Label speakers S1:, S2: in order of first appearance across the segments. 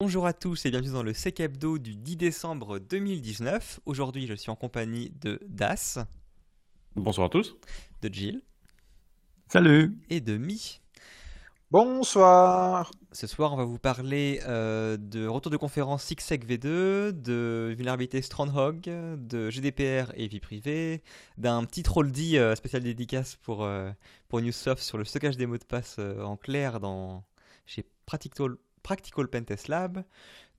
S1: Bonjour à tous et bienvenue dans le Sec Hebdo du 10 décembre 2019. Aujourd'hui, je suis en compagnie de Das.
S2: Bonsoir à tous.
S1: De Jill.
S3: Salut.
S1: Et de Mi.
S4: Bonsoir.
S1: Ce soir, on va vous parler euh, de retour de conférence SIGSEC V2, de vulnérabilité Strandhog, de GDPR et vie privée, d'un petit troll dit euh, spécial dédicace pour, euh, pour Newsoft sur le stockage des mots de passe en clair dans, chez Practical, Practical Pentest Lab,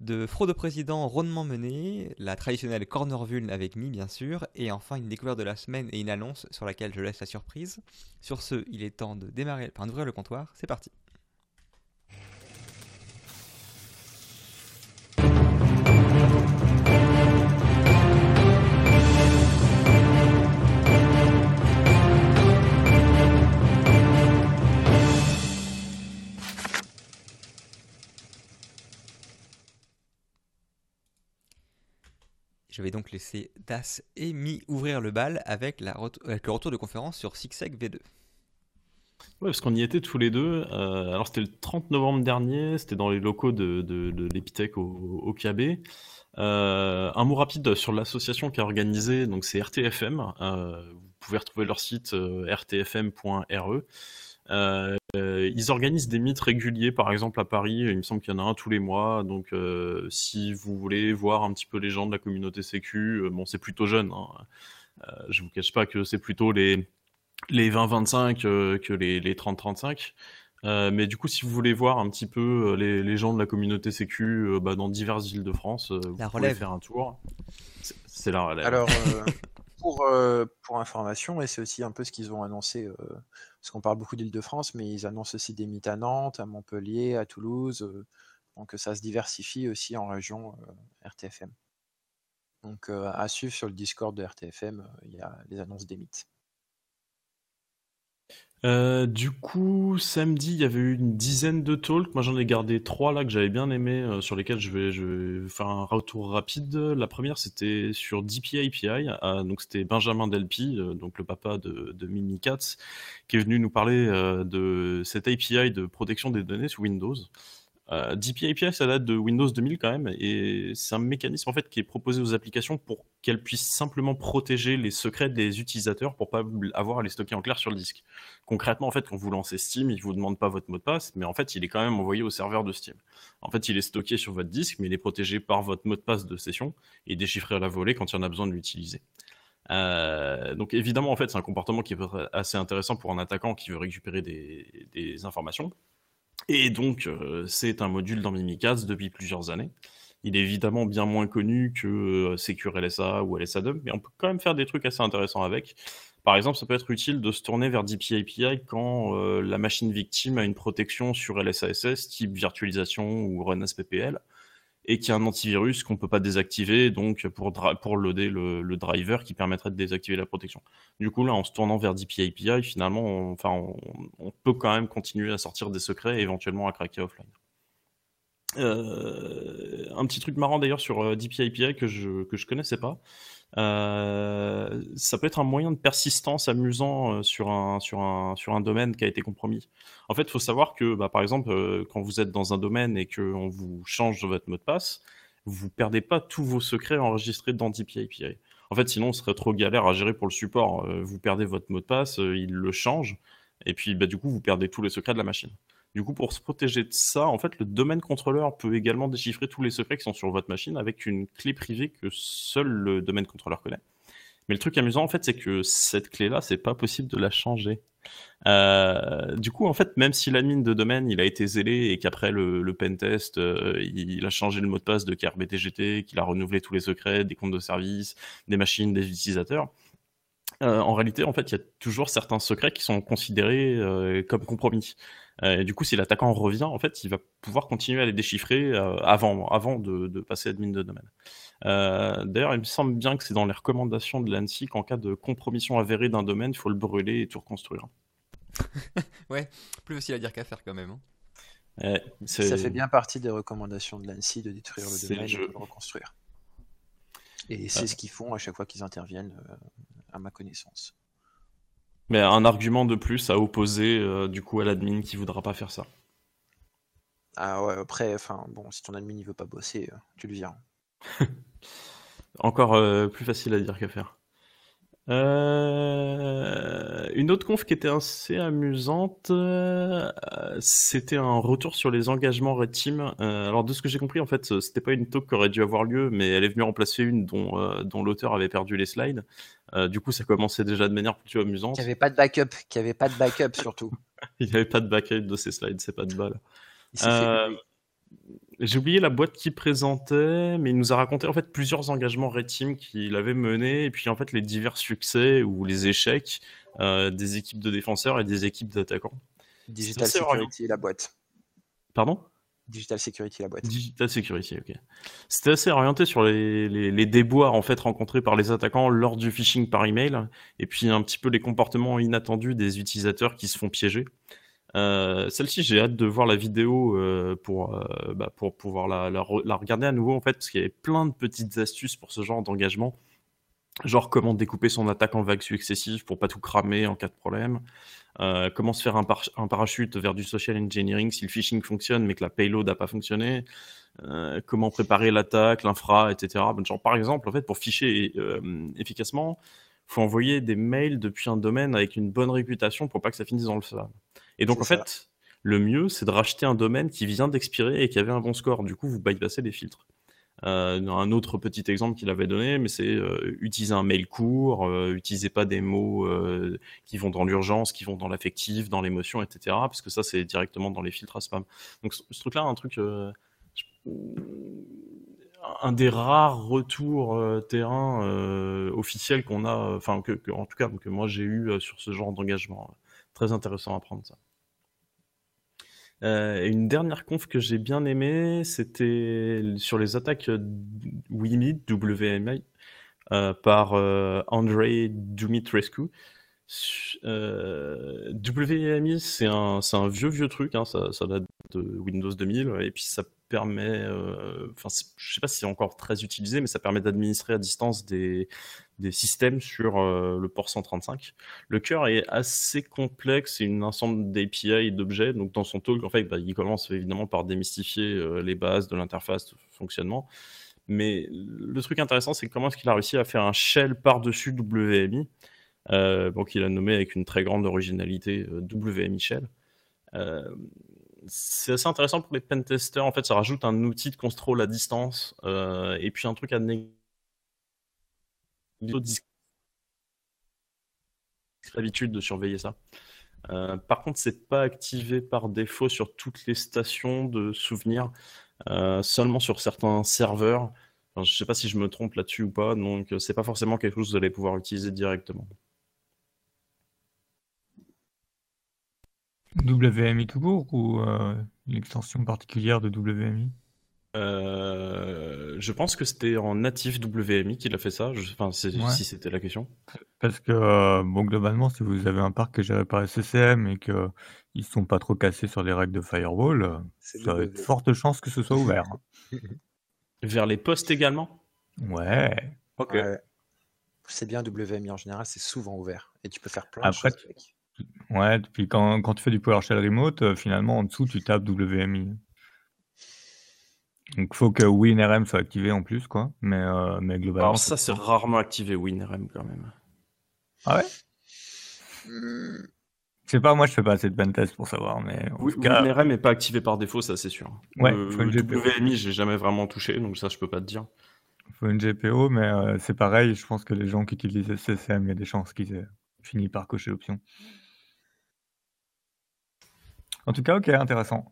S1: de fraude au président rondement menée, la traditionnelle corner vuln avec Mi bien sûr, et enfin une découverte de la semaine et une annonce sur laquelle je laisse la surprise. Sur ce, il est temps de démarrer, enfin d'ouvrir le comptoir, c'est parti. Je vais donc laisser Das et Mi ouvrir le bal avec, le retour de conférence sur SIGSEC V2.
S2: Ouais, parce qu'on y était tous les deux. Euh, alors, c'était le 30 novembre dernier, c'était dans les locaux de, de, l'Epitech au, KB. Euh, un mot rapide sur l'association qui a organisé, donc c'est RTFM. Euh, vous pouvez retrouver leur site rtfm.re. Euh, ils organisent des meets réguliers, par exemple à Paris. Il me semble qu'il y en a un tous les mois. Donc, euh, si vous voulez voir un petit peu les gens de la communauté Sécu, euh, bon, c'est plutôt jeune. Hein. Euh, je vous cache pas que c'est plutôt les les 20-25 que les, les 30-35. mais du coup, si vous voulez voir un petit peu les, les gens de la communauté Sécu bah, dans diverses villes de France, vous
S1: La
S2: pouvez faire un tour. C'est la relève.
S4: Alors, euh, pour, euh, pour information, et c'est aussi un peu ce qu'ils ont annoncé, euh, parce qu'on parle beaucoup d'Île-de-France, mais ils annoncent aussi des mythes à Nantes, à Montpellier, à Toulouse. euh, donc ça se diversifie aussi en région euh, RTFM. Donc euh, à suivre sur le Discord de RTFM, il y a les annonces des mythes.
S2: Euh, du coup, samedi, il y avait eu une dizaine de talks. Moi, j'en ai gardé trois là que j'avais bien aimé, euh, sur lesquels je vais, faire un retour rapide. La première, c'était sur DPI API. Euh, donc, c'était Benjamin Delpy, euh, donc le papa de, de Mimi Katz, qui est venu nous parler de cette API de protection des données sous Windows. Euh, ça date de Windows 2000 quand même, et c'est un mécanisme en fait qui est proposé aux applications pour qu'elles puissent simplement protéger les secrets des utilisateurs pour pas avoir à les stocker en clair sur le disque. Concrètement, en fait, quand vous lancez Steam, il vous demande pas votre mot de passe, mais en fait, il est quand même envoyé au serveur de Steam. En fait, il est stocké sur votre disque, mais il est protégé par votre mot de passe de session et déchiffré à la volée quand il y en a besoin de l'utiliser. Euh, donc évidemment, en fait, c'est un comportement qui être assez intéressant pour un attaquant qui veut récupérer des informations. Et donc, euh, c'est un module dans Mimikatz depuis plusieurs années. Il est évidemment bien moins connu que euh, Secure LSA ou LSA2, mais on peut quand même faire des trucs assez intéressants avec. Par exemple, ça peut être utile de se tourner vers DPI API quand euh, la machine victime a une protection sur LSASS type virtualisation ou run SPPL et qu'il y a un antivirus qu'on peut pas désactiver, donc pour, pour loader le, driver qui permettrait de désactiver la protection. Du coup, là, en se tournant vers DPI API, finalement, on, on, peut quand même continuer à sortir des secrets et éventuellement à craquer offline. Euh, un petit truc marrant d'ailleurs sur euh, DPI API que je je connaissais pas. Euh, ça peut être un moyen de persistance amusant euh, sur un sur un sur un domaine qui a été compromis. En fait, il faut savoir que bah, par exemple euh, quand vous êtes dans un domaine et que on vous change votre mot de passe, vous perdez pas tous vos secrets enregistrés dans DPI API. En fait, sinon, ce serait trop galère à gérer pour le support. Vous perdez votre mot de passe, il le change, et puis bah, du coup, vous perdez tous les secrets de la machine. Du coup, pour se protéger de ça, en fait, le domaine contrôleur peut également déchiffrer tous les secrets qui sont sur votre machine avec une clé privée que seul le domaine contrôleur connaît. Mais le truc amusant, en fait, c'est que cette clé-là, c'est pas possible de la changer. Euh, du coup, en fait, même si l'admin de domaine, il a été zélé et qu'après le, pentest, euh, il a changé le mot de passe de KRBTGT, qu'il a renouvelé tous les secrets des comptes de service, des machines, des utilisateurs, euh, en réalité, en fait, il y a toujours certains secrets qui sont considérés euh, comme compromis. Euh, et du coup, si l'attaquant revient, en fait, il va pouvoir continuer à les déchiffrer euh, avant, avant de, de passer admin de domaine. Euh, D'ailleurs, il me semble bien que c'est dans les recommandations de l'ANSI qu'en cas de compromission avérée d'un domaine, il faut le brûler et tout reconstruire.
S1: Ouais, plus facile à dire qu'à faire quand même. hein.
S2: Ouais,
S4: Ça fait bien partie des recommandations de l'ANSI de détruire le domaine et de le reconstruire. Et c'est ce qu'ils font à chaque fois qu'ils interviennent, euh, à ma connaissance.
S2: Mais un argument de plus à opposer euh, du coup à l'admin qui voudra pas faire ça.
S4: Ah ouais, après, enfin, bon, si ton admin ne veut pas bosser, euh, tu le viens.
S2: Encore euh, plus facile à dire qu'à faire. Euh, une autre conf qui était assez amusante, euh, c'était un retour sur les engagements Red Team. Euh, alors de ce que j'ai compris, en fait, c'était pas une talk qui aurait dû avoir lieu, mais elle est venue remplacer une dont, dont l'auteur avait perdu les slides. Du coup, ça commençait déjà de manière plutôt amusante.
S4: Qui avait pas de backup, qui avait pas de backup surtout.
S2: Il n'y avait pas de backup de ces slides, c'est pas de balle.
S4: Il
S2: J'ai oublié la boîte qu'il présentait, mais il nous a raconté en fait plusieurs engagements Red Team qu'il avait menés, et puis en fait les divers succès ou les échecs euh, des équipes de défenseurs et des équipes d'attaquants.
S4: Digital Security, la boîte.
S2: Pardon?
S4: Digital Security, la boîte.
S2: Digital Security, ok. C'était assez orienté sur les, les, les déboires en fait rencontrés par les attaquants lors du phishing par email, et puis un petit peu les comportements inattendus des utilisateurs qui se font piéger. Euh, Celle-ci, j'ai hâte de voir la vidéo euh, pour, euh, bah, pour pouvoir la, la, re- la regarder à nouveau en fait, parce qu'il y avait plein de petites astuces pour ce genre d'engagement. Genre comment découper son attaque en vagues successives pour pas tout cramer en cas de problème. Comment se faire un, par- un parachute vers du social engineering si le phishing fonctionne mais que la payload n'a pas fonctionné. Comment préparer l'attaque, l'infra, etc. Genre, par exemple, en fait, pour ficher efficacement, faut envoyer des mails depuis un domaine avec une bonne réputation pour pas que ça finisse dans le spam. Et donc, en
S4: ça.
S2: fait, le mieux, c'est de racheter un domaine qui vient d'expirer et qui avait un bon score. Du coup, vous bypassez les filtres. Euh, un autre petit exemple qu'il avait donné, mais c'est euh, utiliser un mail court, euh, utilisez pas des mots euh, qui vont dans l'urgence, qui vont dans l'affectif, dans l'émotion, etc. Parce que ça, c'est directement dans les filtres à spam. Donc ce, ce truc-là, un truc, un des rares retours terrain officiels qu'on a, enfin que, que- en tout cas que moi j'ai eu sur ce genre d'engagement. Très intéressant à prendre ça. Euh, une dernière conf que j'ai bien aimée, c'était sur les attaques euh, WIMI, WMI, euh, par euh, Andrei Dumitrescu. Euh, WMI, c'est un, vieux, vieux truc, hein, ça, date de Windows 2000, et puis ça permet, enfin, je sais pas si c'est encore très utilisé, mais ça permet d'administrer à distance des, des systèmes sur euh, le port 135. Le cœur est assez complexe, c'est une ensemble d'API et d'objets. Donc dans son talk, en fait, bah, il commence évidemment par démystifier euh, les bases de l'interface de fonctionnement. Mais le truc intéressant, c'est comment est-ce qu'il a réussi à faire un shell par-dessus WMI, euh, qu'il a nommé avec une très grande originalité euh, WMI Shell. C'est assez intéressant pour les pentesters. En fait, ça rajoute un outil de contrôle à distance et puis un truc à négliger l'habitude de surveiller ça. Euh, par contre, c'est pas activé par défaut sur toutes les stations de souvenirs, euh, seulement sur certains serveurs. Enfin, je sais pas si je me trompe là-dessus ou pas, donc euh, c'est pas forcément quelque chose que vous allez pouvoir utiliser directement.
S3: WMI tout court ou euh, une extension particulière de WMI
S2: Euh, je pense que c'était en natif WMI qu'il a fait ça, je- enfin, c'est-
S3: Ouais.
S2: si c'était la question.
S3: Parce que, euh, bon, globalement, si vous avez un parc qui est géré par SCCM et qu'ils ne sont pas trop cassés sur les règles de firewall, euh,
S4: C'est
S3: ça a de fortes chances que ce soit ouvert.
S2: Vers les postes également?
S3: Ouais.
S2: Ok.
S4: Ouais. C'est bien WMI en général, c'est souvent ouvert. Et tu peux faire plein
S3: Après,
S4: de choses avec.
S3: Ouais, puis quand, quand tu fais du PowerShell remote, finalement, en dessous, tu tapes WMI. Donc, il faut que WinRM soit activé en plus, quoi. Mais, euh, mais globalement.
S2: Alors ça, c'est rarement activé WinRM quand même.
S3: Ah ouais? Je sais pas, moi, je fais pas assez de pentest pour savoir, mais
S2: Oui,
S3: cas,
S2: WinRM n'est pas activé par défaut, ça c'est sûr.
S3: Ouais,
S2: Euh,
S3: faut une GPO.
S2: WMI, j'ai jamais vraiment touché, donc ça je peux pas te dire.
S3: il faut une GPO, mais euh, c'est pareil. Je pense que les gens qui utilisent SCCM, il y a des chances qu'ils aient fini par cocher l'option. En tout cas, ok, intéressant.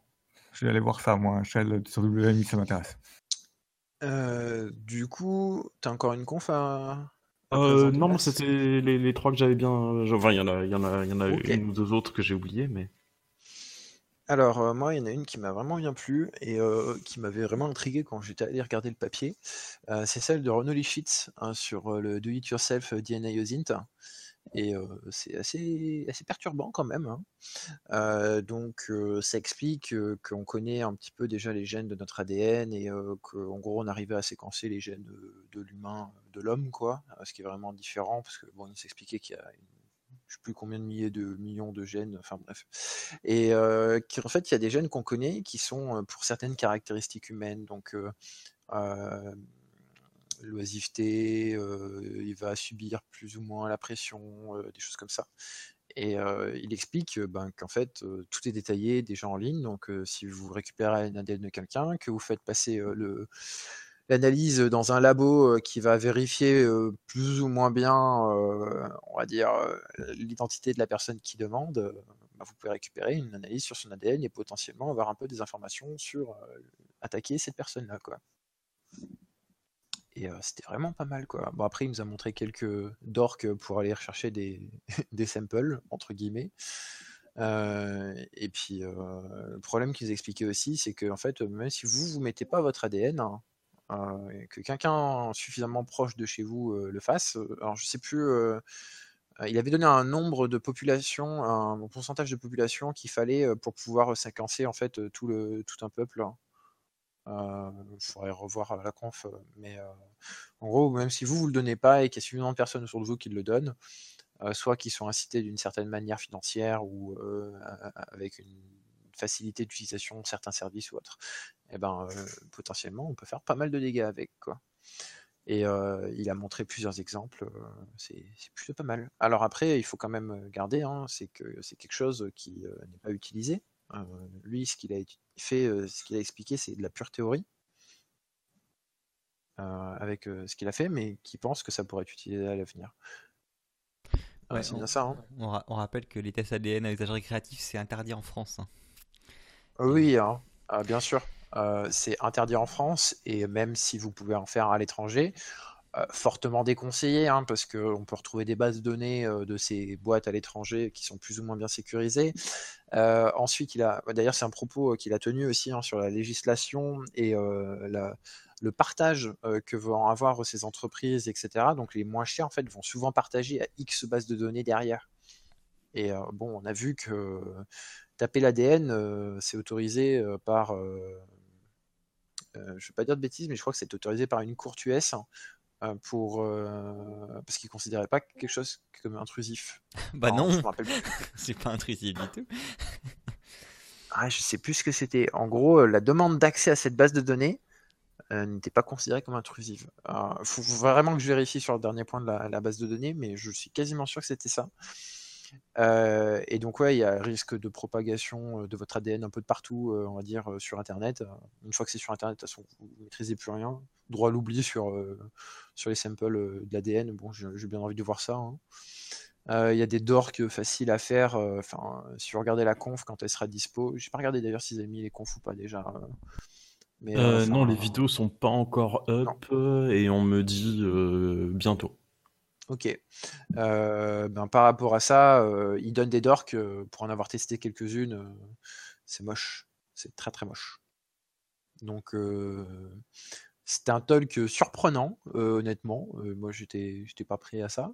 S3: Je vais aller voir ça, moi. Shell sur WMI, ça m'intéresse.
S4: euh, du coup, t'as encore une conf à. à
S2: Euh, non, c'était les, les trois que j'avais bien. Enfin, il y en a, il y en a, il y en a une ou deux autres que j'ai oubliées, mais.
S4: Alors, euh, moi, il y en a une qui m'a vraiment bien plu et euh, qui m'avait vraiment intrigué quand j'étais allé regarder le papier. Euh, c'est celle de Renaud Lifshitz hein, sur euh, le Do-It-Yourself DNA OSINT. Et c'est assez, assez perturbant quand même. hein. Donc, ça explique qu'on connaît un petit peu déjà les gènes de notre ADN et qu'en gros, on arrivait à séquencer les gènes de, l'humain, de l'homme, quoi. Euh, Ce qui est vraiment différent parce que, bon, il s'expliquait qu'il y a une je sais plus combien de milliers de millions de gènes, enfin bref. Et euh, en fait, il y a des gènes qu'on connaît qui sont pour certaines caractéristiques humaines. Donc, l'oisiveté, il va subir plus ou moins la pression, des choses comme ça. Et il explique ben, qu'en fait, tout est détaillé déjà en ligne. Donc, si vous récupérez un ADN de quelqu'un, que vous faites passer l'analyse dans un labo qui va vérifier plus ou moins bien, on va dire, l'identité de la personne qui demande, bah, vous pouvez récupérer une analyse sur son ADN et potentiellement avoir un peu des informations sur attaquer cette personne-là. Et c'était vraiment pas mal. Quoi. Bon, après, il nous a montré quelques dorks pour aller rechercher des, des samples, entre guillemets. et puis, le problème qu'ils expliquaient aussi, c'est que en fait, même si vous vous mettez pas votre ADN, hein, que quelqu'un suffisamment proche de chez vous le fasse. Alors je sais plus, il avait donné un nombre de population, un pourcentage de population qu'il fallait pour pouvoir séquencer en fait tout un peuple. Euh, il faudrait revoir la conf, mais en gros, même si vous vous le donnez pas et qu'il y a suffisamment de personnes autour de vous qui le donnent, soit qui sont incités d'une certaine manière financière ou avec une facilité d'utilisation de certains services ou autres, et eh ben, euh, potentiellement, on peut faire pas mal de dégâts avec. Quoi. Et euh, il a montré plusieurs exemples, euh, c'est plutôt pas mal. Alors après, il faut quand même garder, hein, c'est que c'est quelque chose qui n'est pas utilisé. Lui, ce qu'il a fait, ce qu'il a expliqué, c'est de la pure théorie. avec ce qu'il a fait, mais qui pense que ça pourrait être utilisé à l'avenir.
S1: c'est bien ça. Hein. On, rappelle que les tests ADN à usage récréatif, c'est interdit en France. Hein.
S4: Oui, hein. ah, bien sûr. Euh, c'est interdit en France et même si vous pouvez en faire à l'étranger, euh, fortement déconseillé hein, parce qu'on peut retrouver des bases de données euh, de ces boîtes à l'étranger qui sont plus ou moins bien sécurisées. ensuite, il a, d'ailleurs, c'est un propos qu'il a tenu aussi hein, sur la législation et le partage que vont avoir ces entreprises, etc. Donc, les moins chers en fait vont souvent partager à X bases de données derrière. Et bon, on a vu que taper l'ADN, c'est autorisé par euh, je ne vais pas dire de bêtises, mais je crois que c'est autorisé par une courte euh, pour euh, parce qu'ils considéraient pas quelque chose comme intrusif.
S1: bah non, c'est pas intrusif du tout.
S4: ah, je sais plus ce que c'était. En gros, la demande d'accès à cette base de données n'était pas considérée comme intrusive. Il faut, vraiment que je vérifie sur le dernier point de la, base de données, mais je suis quasiment sûr que c'était ça. Euh, et donc, ouais, il y a risque de propagation euh, de votre ADN un peu de partout, euh, on va dire, sur Internet. Une fois que c'est sur Internet, de toute façon, vous ne maîtrisez plus rien. Droit à l'oubli sur, sur les samples de l'ADN. Bon, j'ai bien envie de voir ça. Hein. Il y a des dorks faciles à faire. Enfin, si vous regardez la conf quand elle sera dispo, j'ai pas regardé d'ailleurs s'ils avaient mis les confs ou pas déjà.
S2: Mais, non, les vidéos sont pas encore up et on me dit bientôt.
S4: Ok. Euh, ben, par rapport à ça, euh, il donne des dorks. Euh, pour en avoir testé quelques-unes, c'est moche. C'est très très moche. Donc c'était un talk surprenant, honnêtement. moi j'étais j'étais pas prêt à ça.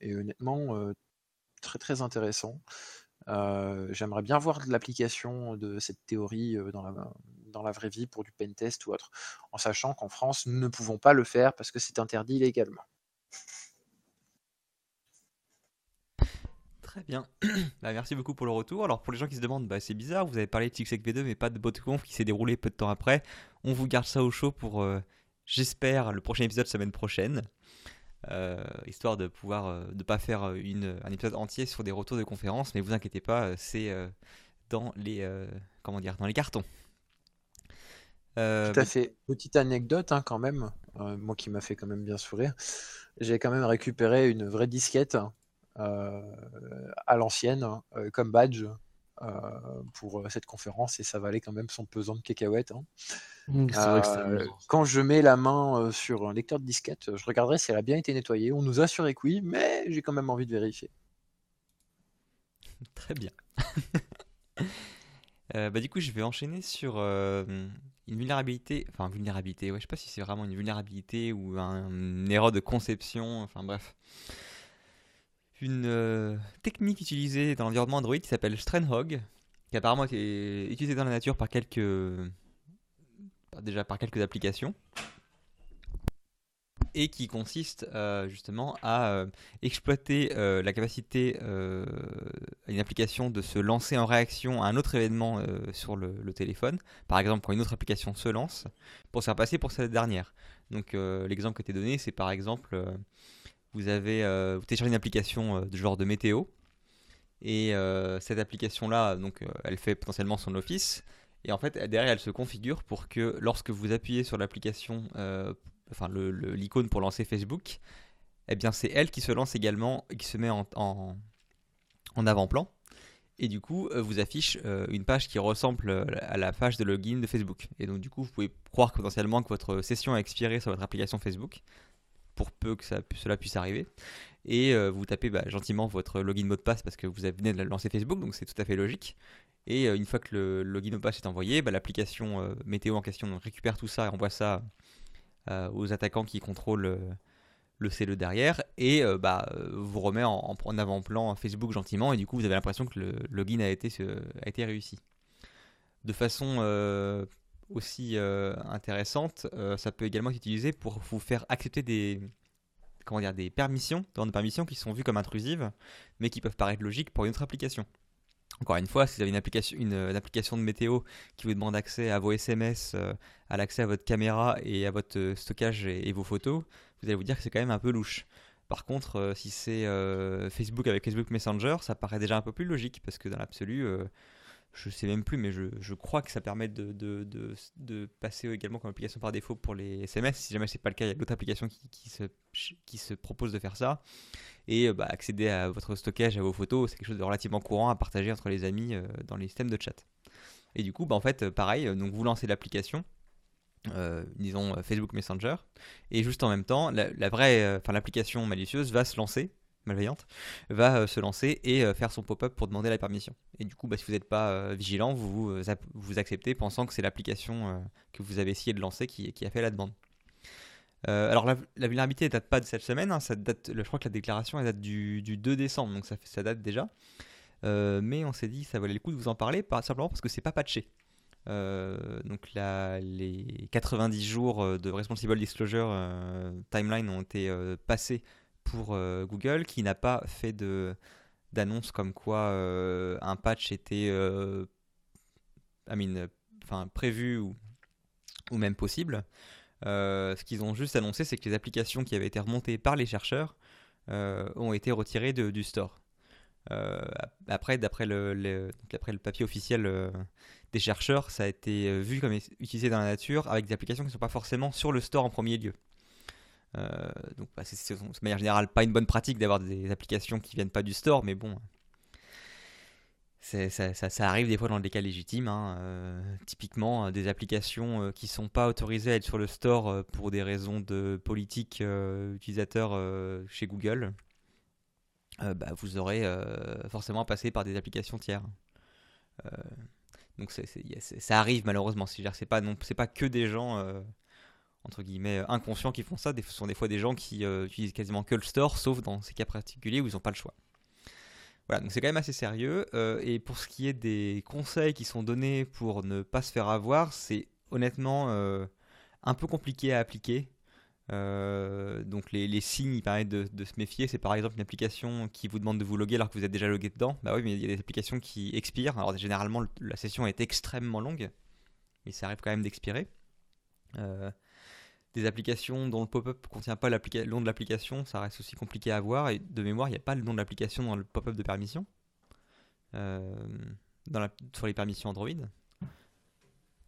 S4: et honnêtement, très très intéressant. J'aimerais bien voir l'application de cette théorie dans la, dans la vraie vie pour du pentest ou autre, en sachant qu'en France, nous ne pouvons pas le faire parce que c'est interdit légalement.
S1: Très bien. bah, merci beaucoup pour le retour. Alors pour les gens qui se demandent, bah, c'est bizarre, vous avez parlé de SixX V2 mais pas de BotConf qui s'est déroulé peu de temps après. On vous garde ça au chaud pour, euh, j'espère, le prochain épisode semaine prochaine. Euh, histoire de pouvoir ne euh, pas faire une, un épisode entier sur des retours de conférences, mais vous inquiétez pas, c'est dans les comment dire dans les cartons.
S4: Tout à fait. Petite anecdote hein, quand même, moi qui m'a fait quand même bien sourire. J'ai quand même récupéré une vraie disquette euh, à l'ancienne euh, comme badge euh, pour cette conférence et ça valait quand même son pesant de cacahuètes. Hein. Mmh, quand je mets la main sur un lecteur de disquette, je regarderai si elle a bien été nettoyée. On nous a assuré que oui, mais j'ai quand même envie de vérifier.
S1: Très bien. bah, du coup, je vais enchaîner sur une vulnérabilité. Enfin, vulnérabilité, ouais, je sais pas si c'est vraiment une vulnérabilité ou un, une erreur de conception. Enfin, bref une euh, technique utilisée dans l'environnement Android qui s'appelle Strandhog, qui apparemment été utilisée dans la nature par quelques déjà par quelques applications. et qui consiste euh, justement à euh, exploiter la capacité d'une application de se lancer en réaction à un autre événement sur le, téléphone. Par exemple, quand une autre application se lance, pour se faire passer pour cette dernière. Donc l'exemple a été donné, c'est par exemple, vous avez vous téléchargez une application de genre de météo, et cette application-là, donc elle fait potentiellement son office. Et en fait, derrière, elle se configure pour que lorsque vous appuyez sur l'application enfin l'icône pour lancer Facebook, eh bien c'est elle qui se lance également, qui se met en, avant-plan. Et du coup, euh, vous affiche euh, une page qui ressemble euh, à la page de login de Facebook. Et donc, du coup, vous pouvez croire potentiellement que votre session a expiré sur votre application Facebook, pour peu que cela puisse arriver. Et vous tapez bah, gentiment votre login mot de passe parce que vous venez de lancer Facebook, donc c'est tout à fait logique. Et une fois que le login mot de passe est envoyé, bah, l'application météo en question récupère tout ça et envoie ça euh, aux attaquants qui contrôlent euh, le CE derrière et euh, bah, vous remet en, avant-plan Facebook gentiment et du coup vous avez l'impression que le login a été, a été réussi. De façon aussi intéressante, ça peut également être utilisé pour vous faire accepter des, comment dire, des permissions, des permissions qui sont vues comme intrusives mais qui peuvent paraître logiques pour une autre application. Encore une fois, si vous avez une application, de météo qui vous demande accès à vos SMS, euh, à l'accès à votre caméra et à votre euh, stockage et, vos photos, vous allez vous dire que c'est quand même un peu louche. Par contre, euh, si c'est Facebook avec Facebook Messenger, ça paraît déjà un peu plus logique parce que dans l'absolu, je sais même plus, mais je, crois que ça permet de, passer également comme application par défaut pour les SMS. Si jamais c'est pas le cas, il y a d'autres applications qui, qui, se, qui se proposent de faire ça et euh, bah, accéder à votre stockage, à vos photos, c'est quelque chose de relativement courant à partager entre les amis euh, dans les systèmes de chat. Et du coup, bah, en fait, euh, pareil, donc vous lancez l'application, disons Facebook Messenger, et juste en même temps, la, vraie, enfin l'application malicieuse va se lancer, malveillante, va se lancer et faire son pop-up pour demander la permission. Et du coup, bah, si vous n'êtes pas vigilant, vous, vous acceptez pensant que c'est l'application que vous avez essayé de lancer qui, a fait la demande. Euh, alors la, vulnérabilité ne date pas de cette semaine, hein, ça date, je crois que la déclaration elle date du, 2 décembre, donc ça, date déjà. Euh, mais on s'est dit ça valait le coup de vous en parler, simplement parce que c'est pas patché. Euh, donc les 90 jours de Responsible Disclosure Timeline ont été passés pour Google, qui n'a pas fait de d'annonce comme quoi un patch était enfin, prévu ou, ou même possible. Euh, ce qu'ils ont juste annoncé, c'est que les applications qui avaient été remontées par les chercheurs euh, ont été retirées du store. Euh, après, d'après le, le, papier officiel des chercheurs, ça a été vu comme utilisé dans la nature avec des applications qui ne sont pas forcément sur le store en premier lieu. Donc, bah, c'est de manière générale pas une bonne pratique d'avoir des applications qui viennent pas du store, mais bon, ça, arrive des fois dans des cas légitimes. Hein, euh, typiquement, euh, des applications euh, qui sont pas autorisées à être sur le store pour des raisons de politique utilisateur chez Google, bah, vous aurez forcément passé par des applications tiers. donc ça arrive malheureusement. C'est pas, pas que des gens entre guillemets inconscients qui font ça. Ce sont des fois des gens qui utilisent quasiment que le store, sauf dans ces cas particuliers où ils n'ont pas le choix. Voilà, donc c'est quand même assez sérieux. Euh, et pour ce qui est des conseils qui sont donnés pour ne pas se faire avoir, c'est honnêtement euh, un peu compliqué à appliquer. Euh, donc les, signes, il permettent de, se méfier. C'est par exemple une application qui vous demande de vous loguer alors que vous êtes déjà logué dedans. Bah oui, mais il y a des applications qui expirent. Alors généralement, la session est extrêmement longue, mais ça arrive quand même d'expirer des applications dont le pop-up ne contient pas le nom de l'application, ça reste aussi compliqué à voir. Et de mémoire, il n'y a pas le nom de l'application dans le pop-up de permission. Euh, dans sur les permissions Android.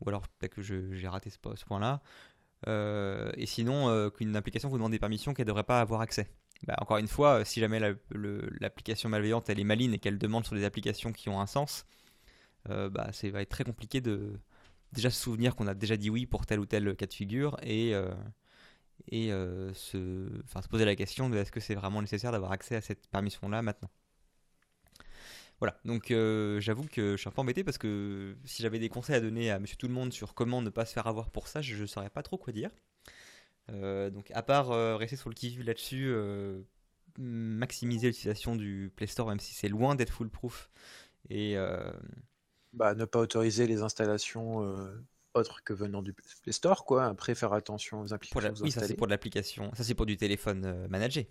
S1: Ou alors peut-être que j'ai raté ce, point-là. Euh, et sinon, euh, qu'une application vous demande des permissions qu'elle ne devrait pas avoir accès. Bah, encore une fois, si jamais l'application malveillante elle est maligne et qu'elle demande sur des applications qui ont un sens, bah, ça va être très compliqué de, déjà se souvenir qu'on a déjà dit oui pour tel ou tel cas de figure et, euh, et euh, se, se poser la question de est-ce que c'est vraiment nécessaire d'avoir accès à cette permission-là maintenant. Voilà, donc euh, j'avoue que je suis un peu embêté parce que si j'avais des conseils à donner à monsieur tout le monde sur comment ne pas se faire avoir pour ça, je ne saurais pas trop quoi dire. donc à part rester sur le qui là-dessus, maximiser l'utilisation du Play Store même si c'est loin d'être foolproof et
S4: bah, ne pas autoriser les installations euh, autre que venant du Play Store, quoi. Après, faire attention aux
S1: Pour
S4: applications
S1: la- Oui, ça c'est pour de l'application. Ça c'est pour du téléphone euh, managé.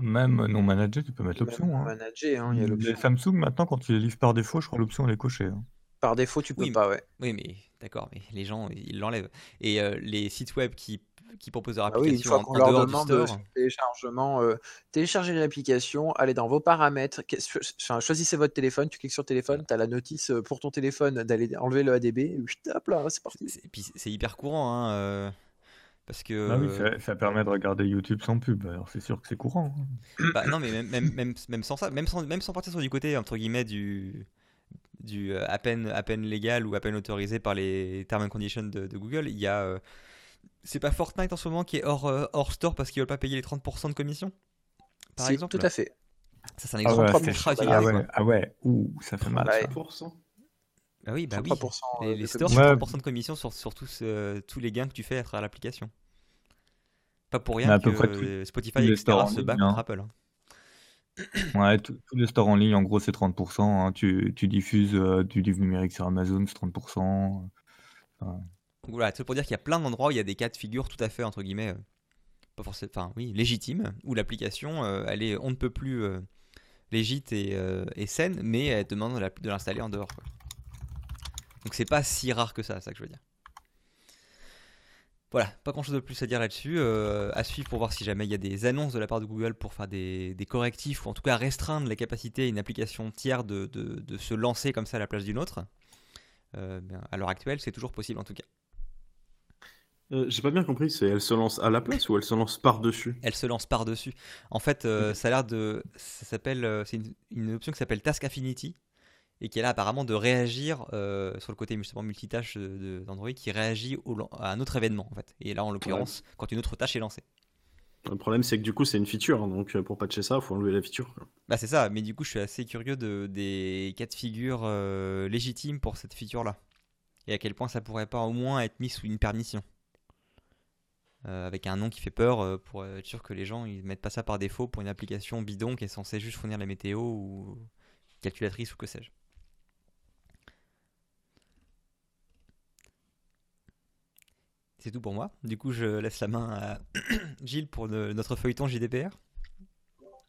S3: Même non managé, tu peux mettre l'option. hein.
S4: manager, hein, il y a
S3: Les
S4: l'option.
S3: Samsung, maintenant, quand tu les livres par défaut, je crois que l'option elle est cochée. hein.
S4: Par défaut, tu peux
S1: Oui,
S4: pas, ouais.
S1: Oui, mais d'accord, mais les gens ils l'enlèvent. Et euh, les sites web qui, qui proposent leur
S4: Ah oui, une
S1: application
S4: fois
S1: en,
S4: qu'on leur demande euh,
S1: store,
S4: sur le téléchargement, euh, téléchargez l'application, allez dans vos paramètres, enfin, choisissez votre téléphone, tu cliques sur téléphone, tu as la notice euh, pour ton téléphone d'aller enlever le ADB, et puis hop là, c'est parti.
S1: et puis c'est hyper courant, hein, euh, parce que
S3: Bah oui,
S1: euh,
S3: ça, ça permet de regarder YouTube sans pub. Alors c'est sûr que c'est courant. hein.
S1: bah, non, mais même, même, même, même sans ça, même sans, même sans partir sur du côté entre guillemets du du euh, à peine à peine légal ou à peine autorisé par les terms and conditions de, de Google, il y a euh, c'est pas Fortnite en ce moment qui est hors, euh, hors store parce qu'ils veulent pas payer les 30% de commission par
S4: Si,
S1: exemple
S4: tout à fait.
S1: ça c'est un
S3: Ah
S1: exemple
S3: ouais,
S4: 33
S3: c'est
S1: ultra
S3: chaud.
S1: utilisé
S3: Ah ouais, ah ouais. Ouh, ça fait mal.
S4: Ouais.
S3: ça.
S2: 33%.
S1: bah oui bah oui
S4: 33%
S1: les, stores c'est
S3: Ouais.
S1: 30% de commission sur, sur tous, euh, tous les gains que tu fais à travers l'application pas pour rien
S3: à peu
S1: que
S3: près tout-
S1: Spotify etc se bat contre
S3: hein.
S1: Apple hein.
S3: Ouais, tous tous les stores en ligne, en gros, c'est 30%. hein. Tu, tu diffuses euh, du livre numérique sur Amazon, c'est 30%.
S1: Donc voilà, tout pour dire qu'il y a plein d'endroits où il y a des cas de figure tout à fait, entre guillemets, euh, pas forcément, enfin oui, légitimes, où l'application, euh, elle est on ne peut plus euh, légite et, saine, mais elle demande de l'installer en dehors. Donc c'est pas si rare que ça, c'est ça que je veux dire. Voilà, pas grand chose de plus à dire là-dessus. à suivre pour voir si jamais il y a des annonces de la part de Google pour faire des, correctifs ou en tout cas restreindre la capacité à une application tiers de, de- se lancer comme ça à la place d'une autre. Ben, à l'heure actuelle, c'est toujours possible en tout cas.
S2: Euh, J'ai pas bien compris, c'est elle se lance à la place ou elle se lance par-dessus?
S1: Elle se lance par-dessus. En fait, euh, ça a l'air de. Ça s'appelle. euh, C'est une, une option qui s'appelle Task Affinity et qui est là apparemment de réagir sur le côté justement multitâche d'Android qui réagit au à un autre événement en fait. Et là, en l'occurrence, quand une autre tâche est lancée.
S2: Le problème, c'est que du coup, c'est une feature, hein, donc pour patcher ça, faut enlever la feature. quoi.
S1: Bah, c'est ça, mais du coup, je suis assez curieux de, des cas de figure légitimes pour cette feature-là. Et à quel point ça pourrait pas au moins être mis sous une permission. Euh, avec un nom qui fait peur euh, pour être sûr que les gens ils mettent pas ça par défaut pour une application bidon qui est censée juste fournir la météo ou calculatrice ou que sais-je. C'est tout pour moi. Du coup, je laisse la main à Gilles pour le- notre feuilleton JDPR.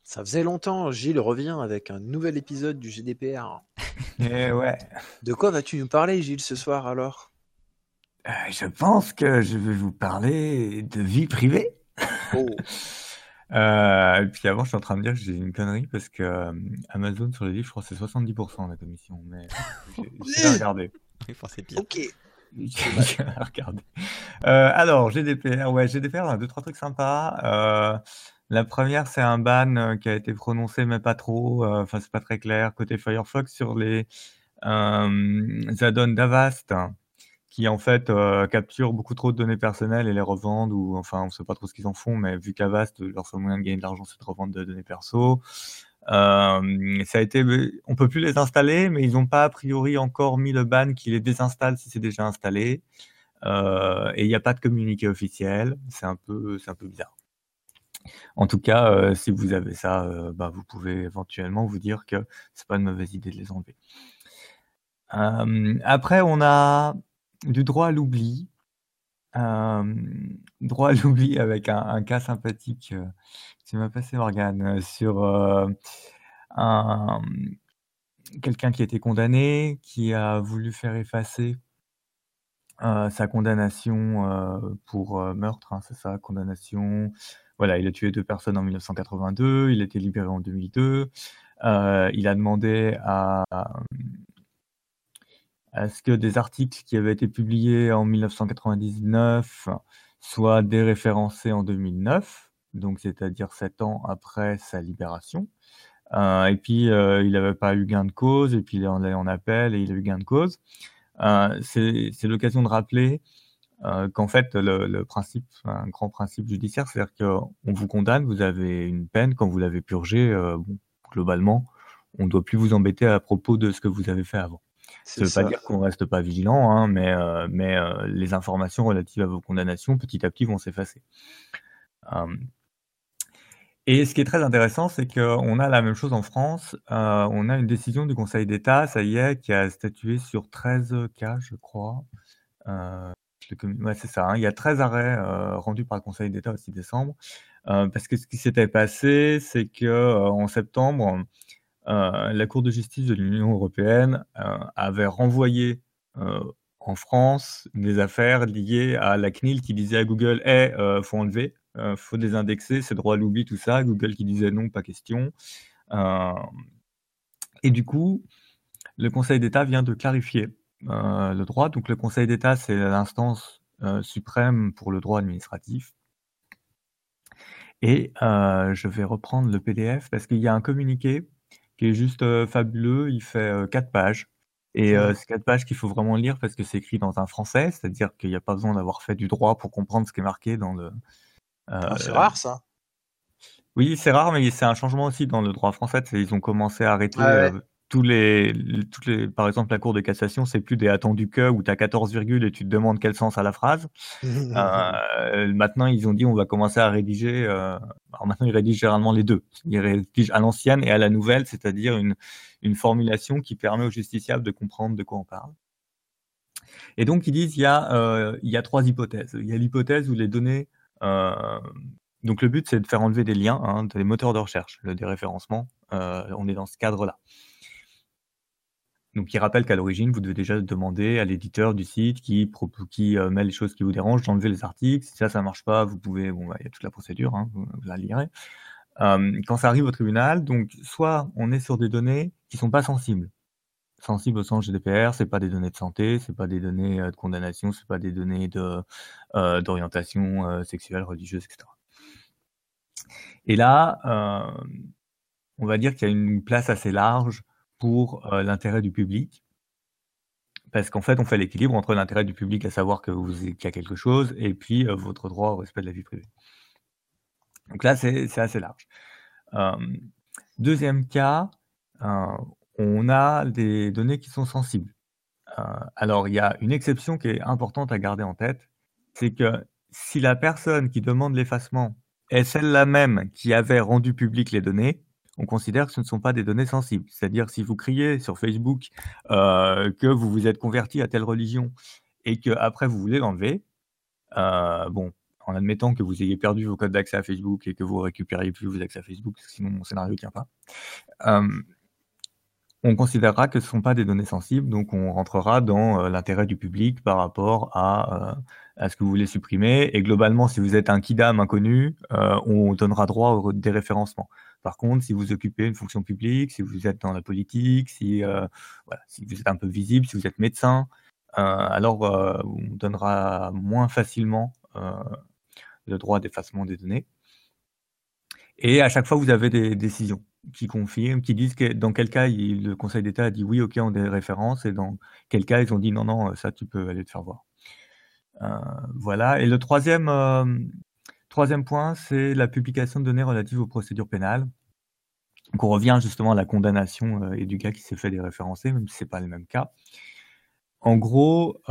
S4: Ça faisait longtemps, Gilles revient avec un nouvel épisode du GDPR.
S3: Et ouais.
S4: De quoi vas-tu nous parler, Gilles, ce soir alors?
S3: Euh, je pense que je vais vous parler de vie privée.
S4: Oh,
S3: Euh, et puis avant, je suis en train de dire que j'ai une connerie parce que euh, Amazon sur les livres, je crois que c'est 70% la commission. Mais j'ai regardé.
S1: C'est pire.
S4: ok.
S3: Euh, alors, GDPR, ouais, GDPR, on a deux, trois trucs sympas. Euh, la première, c'est un ban qui a été prononcé, mais pas trop. euh, Enfin, c'est pas très clair côté Firefox sur les euh, add-ons d'Avast hein, qui en fait euh, capturent beaucoup trop de données personnelles et les revendent ou enfin on sait pas trop ce qu'ils en font, mais vu qu'Avast leur seul moyen de gagner de l'argent c'est de revendre de données perso. Euh, ça a été, on peut plus les installer, mais ils n'ont pas a priori encore mis le ban qui les désinstalle si c'est déjà installé. Euh, et il n'y a pas de communiqué officiel. C'est un peu, un peu bizarre. En tout cas, euh, si vous avez ça, euh, bah, vous pouvez éventuellement vous dire que c'est pas une mauvaise idée de les enlever. Euh, après, on a du droit à l'oubli. Euh, droit à l'oubli avec un, cas sympathique euh, qui m'a passé Morgane euh, sur euh, un, quelqu'un qui a été condamné, qui a voulu faire effacer euh, sa condamnation euh, pour euh, meurtre, hein, c'est ça, condamnation. Voilà, il a tué deux personnes en 1982, il a été libéré en 2002. Euh, il a demandé à ce que des articles qui avaient été publiés en 1999 soient déréférencés en 2009, donc c'est-à-dire sept ans après sa libération. Euh, et puis, euh, il n'avait pas eu gain de cause, et puis il est en appel et il a eu gain de cause. Euh, c'est l'occasion de rappeler qu'en fait, le, principe, un grand principe judiciaire, c'est-à-dire qu'on vous condamne, vous avez une peine, quand vous l'avez purgée, globalement, on ne doit plus vous embêter à propos de ce que vous avez fait avant. Ça ne veut pas dire qu'on ne reste pas vigilant, hein, mais, euh, mais euh, les informations relatives à vos condamnations, petit à petit, vont s'effacer. Euh, Et ce qui est très intéressant, c'est qu'on a la même chose en France. Euh, on a une décision du Conseil d'État, ça y est, qui a statué sur 13 cas, je crois. Euh, c'est ça, hein. il y a 13 arrêts euh, rendus par le Conseil d'État au 6 décembre. parce que ce qui s'était passé, c'est qu'en septembre, la Cour de justice de l'Union européenne avait renvoyé en France des affaires liées à la CNIL qui disait à Google Eh, faut enlever euh, faut désindexer, c'est droit à l'oubli, tout ça. Google qui disait non, pas question. Euh, et du coup, le Conseil d'État vient de clarifier euh, le droit. Donc le Conseil d'État, c'est l'instance suprême pour le droit administratif. Et je vais reprendre le PDF parce qu'il y a un communiqué qui est juste fabuleux. Il fait quatre pages. Et c'est quatre pages qu'il faut vraiment lire parce que c'est écrit dans un français, c'est-à-dire qu'il n'y a pas besoin d'avoir fait du droit pour comprendre ce qui est marqué dans le,
S4: ah, c'est rare ça.
S3: Oui, c'est rare, mais c'est un changement aussi dans le droit français. Ils ont commencé à arrêter ah tous les, toutes les. Par exemple, la Cour de cassation, c'est plus des attendus que où tu as 14 virgules et tu te demandes quel sens a la phrase. Euh, maintenant, ils ont dit on va commencer à rédiger. Euh, alors maintenant, ils rédigent généralement les deux. Ils rédigent à l'ancienne et à la nouvelle, c'est-à-dire une, une formulation qui permet aux justiciables de comprendre de quoi on parle. Et donc, ils disent il y a, euh, il y a trois hypothèses. Il y a l'hypothèse où les données donc le but, c'est de faire enlever des liens hein, des moteurs de recherche, le déréférencement. On est dans ce cadre-là. Donc, il rappelle qu'à l'origine, vous devez déjà demander à l'éditeur du site qui, euh, met les choses qui vous dérangent d'enlever les articles. Si ça, ça marche pas, vous pouvez, bon, bah, il y a toute la procédure, hein, vous, la lirez. quand ça arrive au tribunal, donc soit on est sur des données qui sont pas sensibles, sensibles au sens GDPR, c'est pas des données de santé, c'est pas des données de condamnation, c'est pas des données de d'orientation sexuelle, religieuse, etc. Et là, on va dire qu'il y a une place assez large pour l'intérêt du public, parce qu'en fait, on fait l'équilibre entre l'intérêt du public à savoir que vous qu'il y a quelque chose et puis votre droit au respect de la vie privée. Donc là, c'est assez large. deuxième cas, on a des données qui sont sensibles. Euh, alors, il y a une exception qui est importante à garder en tête, c'est que si la personne qui demande l'effacement est celle-là même qui avait rendu public les données, on considère que ce ne sont pas des données sensibles. C'est-à-dire si vous criez sur Facebook euh, que vous vous êtes converti à telle religion et que après vous voulez l'enlever, euh, bon, en admettant que vous ayez perdu vos codes d'accès à Facebook et que vous récupériez plus vos accès à Facebook, sinon mon scénario ne tient pas on considérera que ce ne sont pas des données sensibles, donc on rentrera dans euh, l'intérêt du public par rapport à, euh, à, ce que vous voulez supprimer. Et globalement, si vous êtes un kidam inconnu, euh, on donnera droit au déréférencement. Par contre, si vous occupez une fonction publique, si vous êtes dans la politique, si, si vous êtes un peu visible, si vous êtes médecin, alors on donnera moins facilement le droit d'effacement des données. Et à chaque fois, vous avez des décisions qui confirment, qui disent que dans quel cas le Conseil d'État a dit oui, ok, on a des références, et dans quel cas ils ont dit non, non, ça tu peux aller te faire voir. Euh, voilà. Et le troisième, euh, troisième point, c'est la publication de données relatives aux procédures pénales. Donc on revient justement à la condamnation euh, et du gars qui s'est fait déréférencer, même si ce n'est pas le même cas. En gros,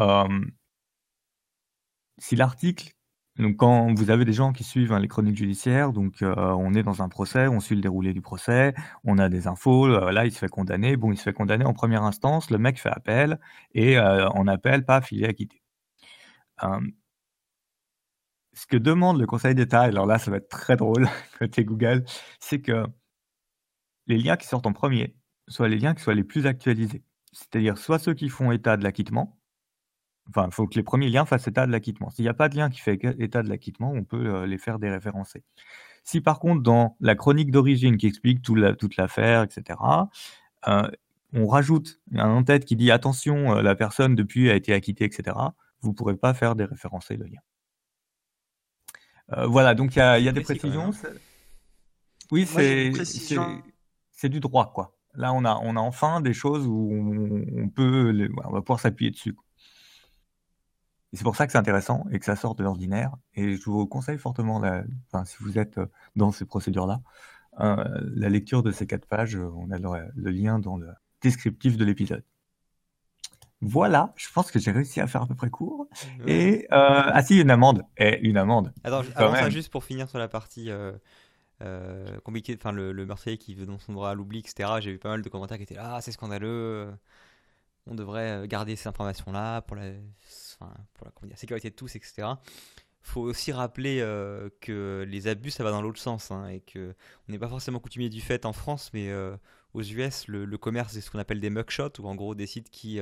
S3: si l'article donc quand vous avez des gens qui suivent hein, les chroniques judiciaires, donc euh, on est dans un procès, on suit le déroulé du procès, on a des infos, euh, là il se fait condamner, bon il se fait condamner en première instance, le mec fait appel et euh, en appel, paf, il est acquitté. Ce que demande le Conseil d'État, alors là ça va être très drôle côté Google, c'est que les liens qui sortent en premier soient les liens qui soient les plus actualisés. C'est-à-dire soit ceux qui font état de l'acquittement, Enfin, il faut que les premiers liens fassent état de l'acquittement. S'il n'y a pas de lien qui fait état de l'acquittement, on peut euh, les faire déréférencer. Si par contre, dans la chronique d'origine qui explique toute l'affaire, etc., euh, on rajoute un en-tête qui dit attention, euh, la personne depuis a été acquittée, etc., vous ne pourrez pas faire déréférencer le lien. Voilà, donc il y a, des précisions. Oui, c'est du droit, quoi. Là, on a, on a enfin des choses où on, peut, on va pouvoir s'appuyer dessus c'est pour ça que c'est intéressant et que ça sort de l'ordinaire. Et je vous conseille fortement, enfin, si vous êtes euh, dans ces procédures-là, euh, la lecture de ces quatre pages. On a le, lien dans le descriptif de l'épisode. Voilà, je pense que j'ai réussi à faire à peu près court. Et euh, ah si, une amende. Et une amende.
S1: Attends, avant ça, juste pour finir sur la partie euh, compliqué, enfin le, le meurtrier qui veut dans son droit à l'oubli, etc. J'ai vu pas mal de commentaires qui étaient là, ah, c'est scandaleux, on devrait garder ces informations-là pour la, enfin, pour la, dire, sécurité de tous, etc. Faut aussi rappeler que les abus, ça va dans l'autre sens, hein, et que on n'est pas forcément coutumier du fait en France, mais aux US, le, le commerce, c'est ce qu'on appelle des mugshots, ou en gros des sites qui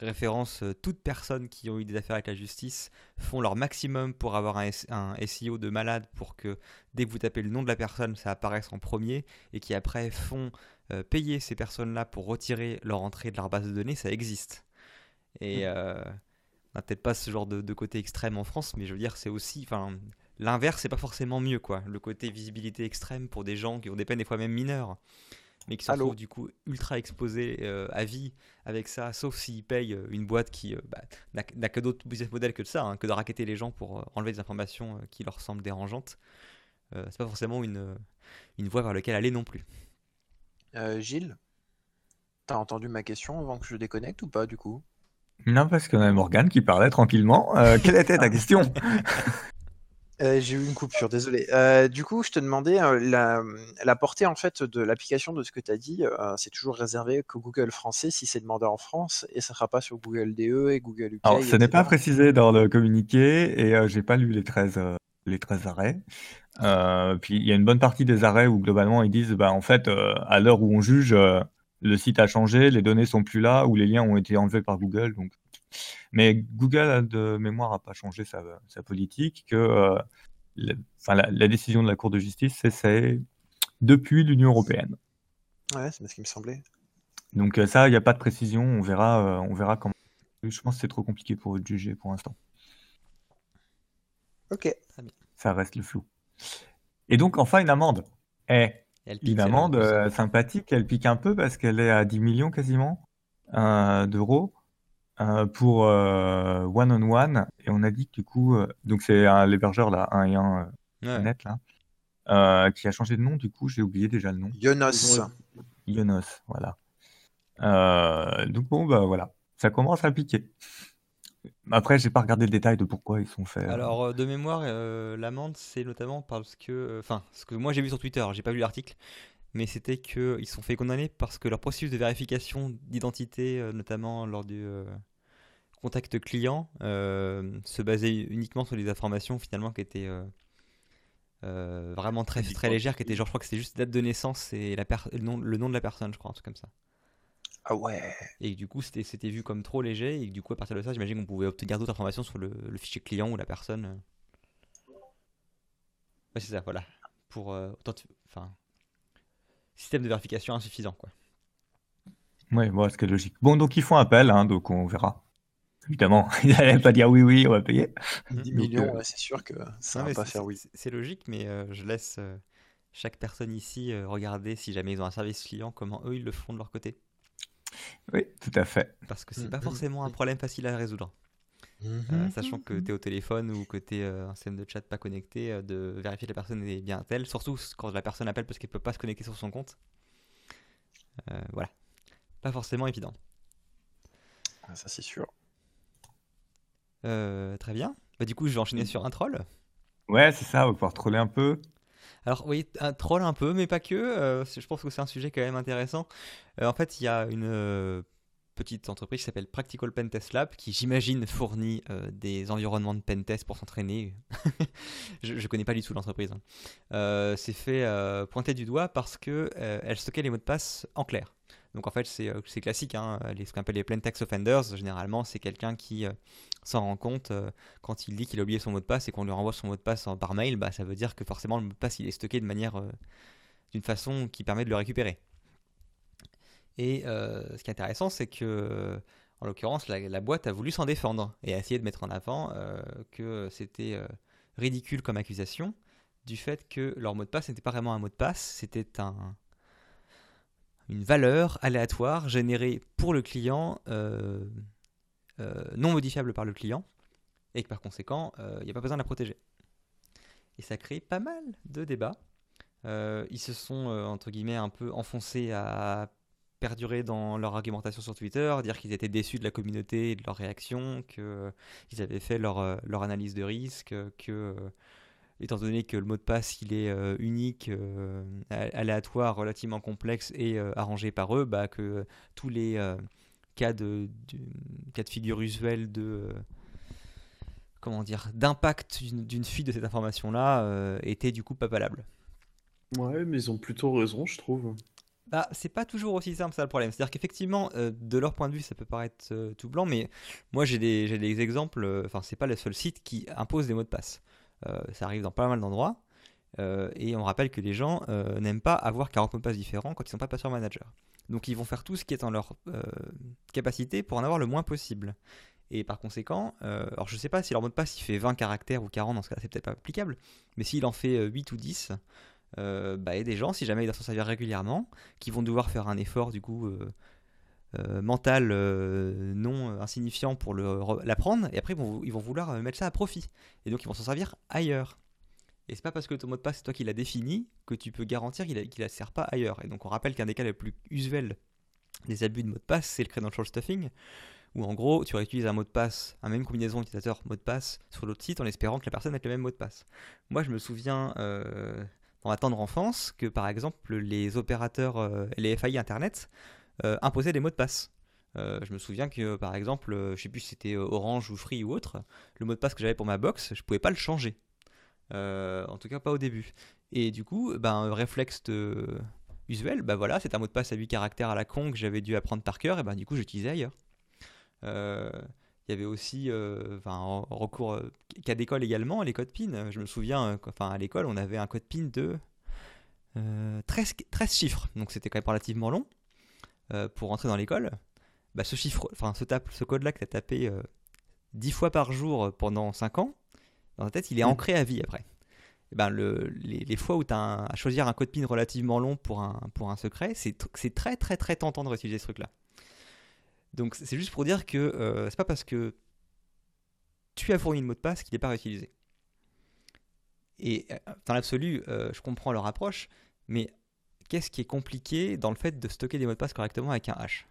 S1: référence euh, toutes personnes qui ont eu des affaires avec la justice font leur maximum pour avoir un, SEO de malade pour que dès que vous tapez le nom de la personne, ça apparaisse en premier et qui après font euh, payer ces personnes-là pour retirer leur entrée de leur base de données, ça existe. Et mmh. euh, on n'a peut-être pas ce genre de, côté extrême en France, mais je veux dire, c'est aussi. Enfin, l'inverse, c'est pas forcément mieux, quoi. Le côté visibilité extrême pour des gens qui ont des peines des fois même mineures mais qui sont du coup ultra exposés euh, à vie avec ça, sauf s'ils payent euh, une boîte qui euh, bah, n'a que d'autres business models que ça, hein, que de raqueter les gens pour enlever des informations qui leur semblent dérangeantes. c'est pas forcément une, une voie vers laquelle aller non plus.
S4: Gilles, t'as entendu ma question avant que je déconnecte ou pas du coup?
S3: Non, parce qu'on a Morgane qui parlait tranquillement. quelle était ta question?
S4: euh, j'ai eu une coupure, désolé. Euh, du coup, je te demandais euh, la, la, portée en fait de l'application de ce que tu as dit. c'est toujours réservé qu'au Google français si c'est demandé en France et ça ne sera pas sur Google DE et Google UK.
S3: Alors, ce n'est pas précisé dans le communiqué et j'ai pas lu les 13, les 13 arrêts. puis il y a une bonne partie des arrêts où globalement ils disent bah, en fait, à l'heure où on juge, le site a changé, les données sont plus là ou les liens ont été enlevés par Google. Donc mais Google, de mémoire, n'a pas changé sa, politique, que euh, la, décision de la Cour de justice, c'est depuis l'Union européenne.
S4: Ouais, c'est ce qui me semblait.
S3: Donc euh, ça, il n'y a pas de précision, on verra, euh, on verra comment. Je pense que c'est trop compliqué pour vous de juger pour l'instant.
S4: Ok.
S3: Ça reste le flou. Et donc, enfin, une amende. Eh, une amende sympathique, elle pique un peu parce qu'elle est à 10 millions quasiment d'euros. Euh, pour euh, One on One. Et on a dit que du coup, euh, donc c'est l'hébergeur là, 1 et 1 net là, qui a changé de nom. Du coup, j'ai oublié déjà le nom.
S4: Yonos.
S3: Yonos, voilà. donc bon, bah voilà, ça commence à piquer. Après, j'ai pas regardé le détail de pourquoi ils sont faits.
S1: Alors, de mémoire, l'amende, c'est notamment parce que, enfin, ce que moi j'ai vu sur Twitter, j'ai pas vu l'article, mais c'était qu'ils sont fait condamner parce que leur processus de vérification d'identité, notamment lors du, contact client euh, se basait uniquement sur des informations finalement qui étaient euh, euh, vraiment très, très légères, qui étaient genre, je crois que c'était juste date de naissance et la le, nom, le nom de la personne, je crois, un truc comme ça.
S4: Ah ouais.
S1: Et du coup, c'était vu comme trop léger, et du coup, à partir de ça, j'imagine qu'on pouvait obtenir d'autres informations sur le, fichier client ou la personne. Ouais, c'est ça, voilà. Pour. enfin. Système de vérification insuffisant, quoi.
S3: Ouais, bon, c'est logique. Bon, donc ils font appel, hein, donc on verra évidemment. Ils n'allaient pas dire oui, oui, on va payer.
S4: 10 millions, euh, c'est sûr que ça ne va pas faire oui.
S1: C'est logique, mais euh, je laisse euh, chaque personne ici regarder si jamais ils ont un service client, comment eux ils le font de leur côté.
S3: Oui, tout à fait.
S1: Parce que c'est n'est pas forcément un problème facile à résoudre. Mm-hmm. sachant que tu es au téléphone ou que tu es un système de chat pas connecté, de vérifier que la personne est bien telle, surtout quand la personne appelle parce qu'elle peut pas se connecter sur son compte. voilà. Pas forcément évident.
S4: Ah, ça c'est sûr.
S1: Euh, très bien. Bah, du coup, je vais enchaîner sur un troll.
S3: Ouais, c'est ça, on va pouvoir troller un peu.
S1: Alors oui, un troll un peu, mais pas que. Euh, je pense que c'est un sujet quand même intéressant. Euh, en fait, il y a une petite entreprise qui s'appelle Practical Pentest Lab, qui j'imagine fournit des environnements de pentest pour s'entraîner. je, ne connais pas du tout l'entreprise. Hein. c'est fait pointer du doigt parce que elle stockait les mots de passe en clair. Donc en fait, c'est classique. Hein, ce qu'on appelle les plain text offenders, généralement, c'est quelqu'un qui s'en rend compte euh, quand il dit qu'il a oublié son mot de passe et qu'on lui renvoie son mot de passe par mail, bah, ça veut dire que forcément le mot de passe il est stocké de manière euh, d'une façon qui permet de le récupérer. Et euh, ce qui est intéressant, c'est que en l'occurrence, la, boîte a voulu s'en défendre et a essayé de mettre en avant que c'était ridicule comme accusation du fait que leur mot de passe n'était pas vraiment un mot de passe, c'était un, une valeur aléatoire générée pour le client euh, non modifiable par le client et que par conséquent, il euh, n'y a pas besoin de la protéger. Et ça crée pas mal de débats. Euh, ils se sont, entre guillemets, un peu enfoncés à perdurer dans leur argumentation sur Twitter, dire qu'ils étaient déçus de la communauté et de leur réaction, qu'ils avaient fait leur, leur, analyse de risque, que étant donné que le mot de passe il est euh, unique, euh, aléatoire, relativement complexe et euh, arrangé par eux, bah, que tous les cas, de, cas de figure usuels de comment dire d'impact d'une fuite de cette information là étaient du coup pas valables.
S2: Ouais, mais ils ont plutôt raison, je trouve.
S1: Bah, c'est pas toujours aussi simple, ça le problème. C'est-à-dire qu'effectivement, de leur point de vue, ça peut paraître tout blanc, mais moi j'ai des, exemples, enfin, c'est pas le seul site qui impose des mots de passe. Euh, ça arrive dans pas mal d'endroits. Euh, et on rappelle que les gens euh, n'aiment pas avoir 40 mots de passe différents quand ils sont pas passeurs manager. Donc ils vont faire tout ce qui est en leur capacité pour en avoir le moins possible. Et par conséquent, alors je sais pas si leur mot de passe il fait 20 caractères ou 40, dans ce cas c'est peut-être pas applicable, mais s'il en fait 8 ou 10, bah, il y a des gens, si jamais ils doivent s'en servir régulièrement, qui vont devoir faire un effort du coup mental non insignifiant pour l'apprendre, et après ils vont, vouloir mettre ça à profit. Et donc ils vont s'en servir ailleurs. Et c'est pas parce que ton mot de passe c'est toi qui l'as défini que tu peux garantir qu'il ne la sert pas ailleurs. Et donc on rappelle qu'un des cas les plus usuels des abus de mot de passe, c'est le credential stuffing, où en gros tu réutilises un mot de passe, un même combinaison utilisateur mot de passe sur l'autre site en espérant que la personne mette le même mot de passe. Moi je me souviens euh, dans ma tendre enfance que par exemple les opérateurs, euh, les FAI Internet, euh, imposaient des mots de passe. Euh, je me souviens que par exemple, je sais plus si c'était Orange ou Free ou autre, le mot de passe que j'avais pour ma box, je pouvais pas le changer. en tout cas pas au début. Et du coup, ben, réflexe usuel, ben voilà, c'est un mot de passe à 8 caractères à la con que j'avais dû apprendre par cœur, et ben du coup j'utilisais ailleurs. Il y avait aussi, enfin, recours cas d'école également, les codes PIN. Je me souviens, enfin à l'école, on avait un code PIN de 13, 13 chiffres, donc c'était quand même relativement long. Euh, pour rentrer dans l'école, bah, ce chiffre, enfin ce, ce code-là que tu as tapé 10 euh, fois par jour pendant 5 ans, dans ta tête, il est mm. ancré à vie après. Et ben le, les, fois où tu as à choisir un code PIN relativement long pour un, pour un secret, c'est très très très tentant de réutiliser ce truc-là. Donc c'est juste pour dire que euh, c'est pas parce que tu as fourni le mot de passe qu'il n'est pas réutilisé. Et dans l'absolu, je comprends leur approche, mais qu'est-ce qui est compliqué dans le fait de stocker des mots de passe correctement avec un hash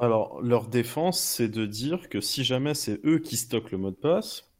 S2: Alors, leur défense, c'est de dire que si jamais c'est eux qui stockent le mot de passe,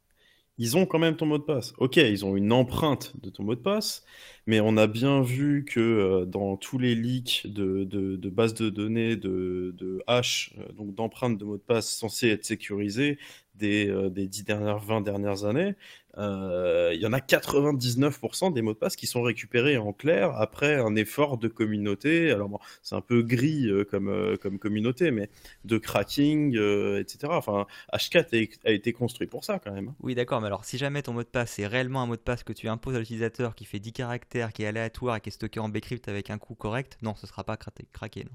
S2: ils ont quand même ton mot de passe. Ok, ils ont une empreinte de ton mot de passe, mais on a bien vu que euh, dans tous les leaks de, bases de données de, hash, euh, donc d'empreintes de mots de passe censées être sécurisées des, euh, des 10 dernières, 20 dernières années, euh, il y en a 99% des mots de passe qui sont récupérés en clair après un effort de communauté. Alors bon, c'est un peu gris euh, comme, comme communauté, mais de cracking, etc. Enfin, H4 a, été construit pour ça quand même. Hein.
S1: Oui, d'accord, mais alors si jamais ton mot de passe est réellement un mot de passe que tu imposes à l'utilisateur qui fait 10 caractères, qui est aléatoire et qui est stocké en bcrypt avec un coût correct, non, ce sera pas craqué. Non.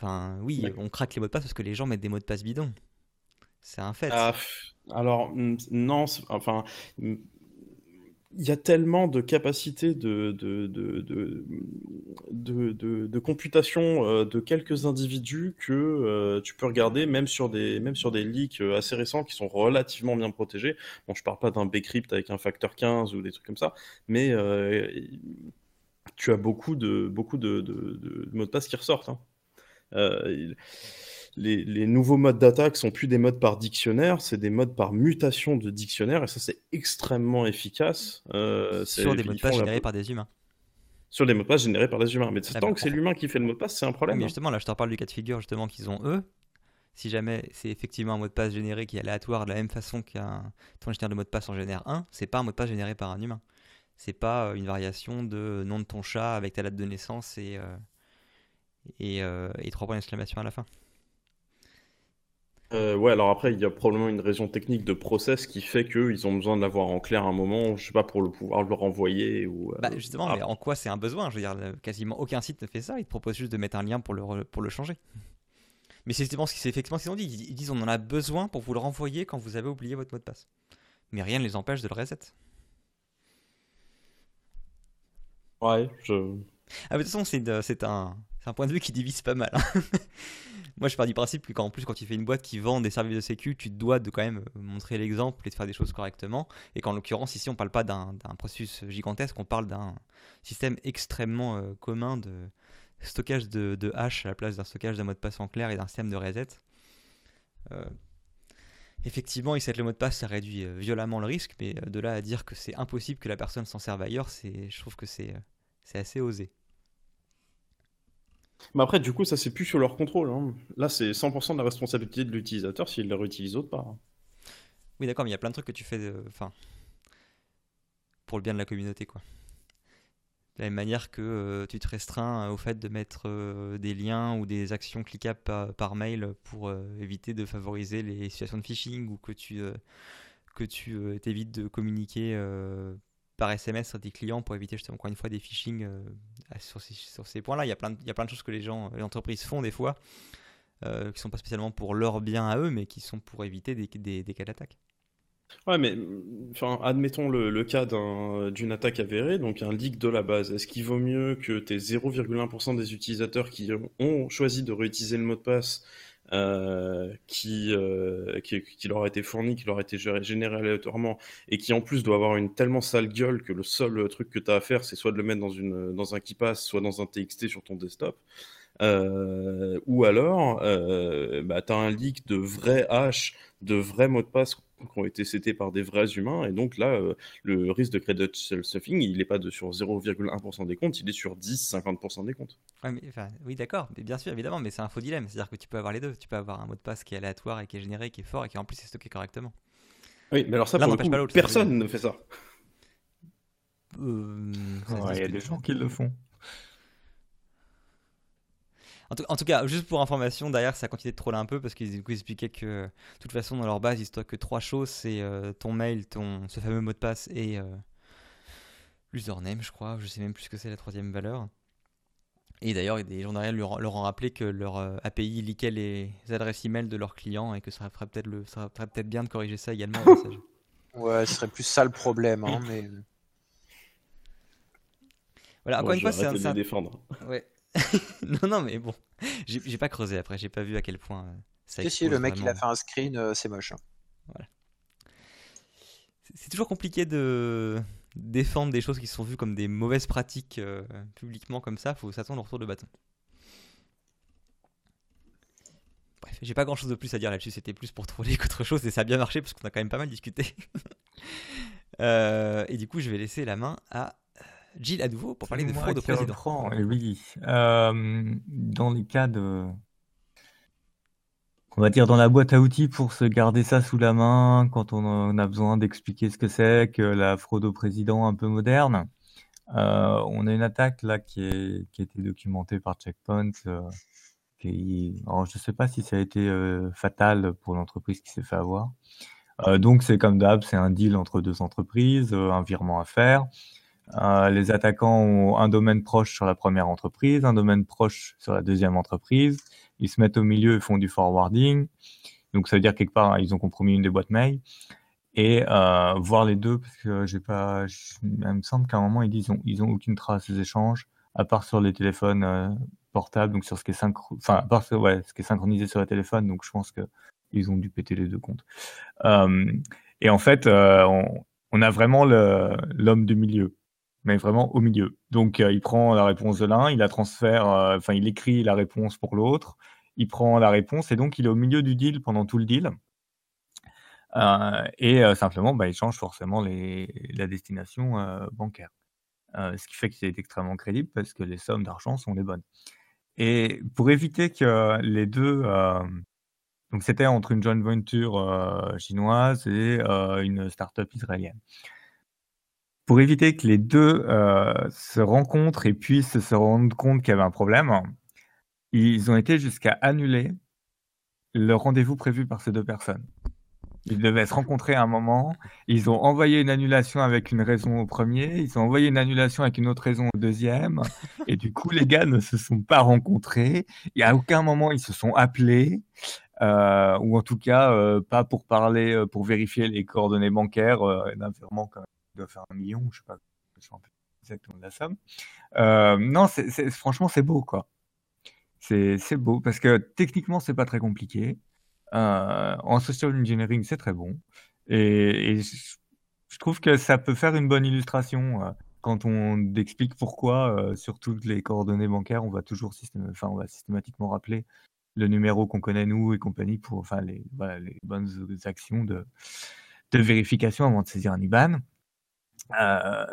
S1: Enfin, oui, on craque les mots de passe parce que les gens mettent des mots de passe bidons. C'est un fait.
S2: Ah, alors, non, enfin, il y a tellement de capacités de, de, de, de, de computation euh, de quelques individus que euh, tu peux regarder même sur des, même sur des leaks euh, assez récents qui sont relativement bien protégés. Bon, je parle pas d'un bcrypt avec un facteur 15 ou des trucs comme ça, mais tu as beaucoup de, beaucoup de, mots de passe qui ressortent. Hein les, nouveaux modes d'attaque sont plus des modes par dictionnaire, c'est des modes par mutation de dictionnaire, et ça c'est extrêmement efficace.
S1: Euh, sur des mots de passe générés par des humains.
S2: Sur des mots de passe générés par des humains. Mais ah tant bah, que c'est l'humain qui fait le mot de passe, c'est un problème.
S1: mais hein. justement, là je te reparle du cas de figure justement qu'ils ont eux. Si jamais c'est effectivement un mot de passe généré qui est aléatoire de la même façon qu'un ton de mot de passe en génère un, c'est pas un mot de passe généré par un humain. C'est pas euh, une variation de nom de ton chat avec ta date de naissance et, euh, et, et trois points d'exclamation à la fin.
S2: Euh, ouais, alors après, il y a probablement une raison technique de process qui fait qu'ils ont besoin de l'avoir en clair un moment, je sais pas, pour le pouvoir le renvoyer ou.
S1: Euh, bah justement, mais en quoi c'est un besoin? Je veux dire, quasiment aucun site ne fait ça. Ils te proposent juste de mettre un lien pour le, pour le changer. Mais c'est effectivement ce qu'ils ont dit. Ils disent on en a besoin pour vous le renvoyer quand vous avez oublié votre mot de passe. Mais rien ne les empêche de le reset.
S2: Ouais, je.
S1: Ah, de toute façon, c'est un, un point de vue qui divise pas mal. Hein. Moi, je pars du principe qu'en plus, quand tu fais une boîte qui vend des services de sécu, tu dois de quand même euh, montrer l'exemple et de faire des choses correctement. Et qu'en l'occurrence, ici, on parle pas d'un processus gigantesque, on parle d'un système extrêmement euh, commun de stockage de, hash à la place d'un stockage d'un mot de passe en clair et d'un système de reset. Euh, effectivement, il le mot de passe, ça réduit violemment le risque, mais de là à dire que c'est impossible que la personne s'en serve ailleurs, c'est, je trouve que c'est, c'est assez osé.
S2: Mais après, du coup, ça c'est plus sur leur contrôle. Hein. Là, c'est 100% de la responsabilité de l'utilisateur s'il la réutilise autre part.
S1: Oui, d'accord, mais il y a plein de trucs que tu fais, enfin, pour le bien de la communauté, quoi. De la même manière que euh, tu te restreins au fait de mettre euh, des liens ou des actions cliquables par, mail pour euh, éviter de favoriser les situations de phishing ou que tu que tu t'évites de communiquer par SMS à tes clients pour éviter justement encore une fois des phishing sur ces, sur ces points-là. Il y a plein de, choses que les gens, les entreprises font des fois qui qui sont pas spécialement pour leur bien à eux, mais qui sont pour éviter des, des, des cas d'attaque.
S2: Ouais, mais admettons le, cas d'une attaque avérée, donc un leak de la base. Est-ce qu'il vaut mieux que tes 0,1% des utilisateurs qui ont choisi de réutiliser le mot de passe euh, qui, euh, qui, qui, leur a été fourni, qui leur a été généré aléatoirement, et qui en plus doit avoir une tellement sale gueule que le seul truc que tu as à faire, c'est soit de le mettre dans, une, dans un passe soit dans un TXT sur ton desktop. Euh, ou alors, bah, tu as un leak de vrais hash, de vrais mots de passe qui ont été cités par des vrais humains. Et donc là, euh, le risque de credit stuffing, il n'est pas de sur 0,1% des comptes, il est sur 10-50% des comptes.
S1: oui, d'accord, bien sûr, évidemment, mais c'est un faux dilemme. C'est-à-dire que tu peux avoir les deux. Tu peux avoir un mot de passe qui est aléatoire et qui est généré, qui est fort et qui en plus est stocké correctement.
S2: Oui, mais alors ça, pour le coup, personne ne fait ça.
S3: Euh, il y a des gens qui le font.
S1: En tout, cas, juste pour information, derrière, ça a continué de troller un peu parce qu'ils expliquaient que, de toute façon, dans leur base, ils stockent que trois choses c'est euh, ton mail, ton, ce fameux mot de passe et euh, l'username, je crois. Je sais même plus ce que c'est la troisième valeur. Et d'ailleurs, des gens derrière leur, leur ont rappelé que leur euh, API liquait les adresses email de leurs clients et que ça ferait peut-être le, ça ferait peut-être bien de corriger ça également.
S4: ouais, ce serait plus ça le problème, hein, mais.
S1: Voilà, encore une fois, c'est
S2: un. défendre.
S1: Ouais. non, non, mais bon, j'ai pas creusé après, j'ai pas vu à quel point euh,
S4: ça. Si, le mec il a fait un screen, euh, c'est moche. Hein.
S1: Voilà. C'est toujours compliqué de défendre des choses qui sont vues comme des mauvaises pratiques euh, publiquement comme ça, faut s'attendre au retour de bâton. Bref, j'ai pas grand chose de plus à dire là-dessus, c'était plus pour troller qu'autre chose et ça a bien marché parce qu'on a quand même pas mal discuté. et du coup, je vais laisser la main à Gilles à nouveau pour parler de fraude au président.
S3: et oui, euh, dans les cas de, on va dire dans la boîte à outils pour se garder ça sous la main quand on a besoin d'expliquer ce que c'est que la fraude au président un peu moderne. Euh, on a une attaque là qui, est, qui a été documentée par Checkpoint. Euh, qui, alors je ne sais pas si ça a été fatal pour l'entreprise qui s'est fait avoir. donc c'est comme d'hab, c'est un deal entre deux entreprises, un virement à faire. Euh, les attaquants ont un domaine proche sur la première entreprise, un domaine proche sur la deuxième entreprise. Ils se mettent au milieu et font du forwarding. Donc ça veut dire quelque part ils ont compromis une des boîtes mail. Et euh, voir les deux, parce que j'ai pas, il me semble qu'à un moment ils disent ont aucune trace des échanges, à part sur les téléphones euh, portables, donc sur ce qui est enfin à part ce qui est synchronisé sur les téléphones. Donc je pense que ils ont dû péter les deux comptes. et en fait, on a vraiment l'homme du milieu mais vraiment au milieu. Donc, euh, il prend la réponse de l'un, il la transfère, euh, enfin, il écrit la réponse pour l'autre, il prend la réponse et donc il est au milieu du deal pendant tout le deal. Euh, et simplement, bah, il change forcément les, la destination bancaire. ce qui fait qu'il est extrêmement crédible parce que les sommes d'argent sont les bonnes. Et pour éviter que les deux. donc, c'était entre une joint venture chinoise et une start-up israélienne pour éviter que les deux euh, se rencontrent et puissent se rendre compte qu'il y avait un problème, ils ont été jusqu'à annuler le rendez-vous prévu par ces deux personnes. Ils devaient se rencontrer à un moment. Ils ont envoyé une annulation avec une raison au premier. Ils ont envoyé une annulation avec une autre raison au deuxième. Et du coup, les gars ne se sont pas rencontrés. Et à aucun moment, ils se sont appelés. Euh, ou en tout cas, euh, pas pour parler, pour vérifier les coordonnées bancaires quand doit faire un million, je sais pas, sais exactement de la somme. Euh, non, c'est, franchement, c'est beau, quoi. C'est, beau parce que techniquement, c'est pas très compliqué. Euh, en social engineering, c'est très bon. Et, je trouve que ça peut faire une bonne illustration euh, quand on explique pourquoi, sur toutes les coordonnées bancaires, on va toujours systématiquement rappeler le numéro qu'on connaît nous et compagnie pour enfin les, les bonnes actions de, de vérification avant de saisir un IBAN. Euh,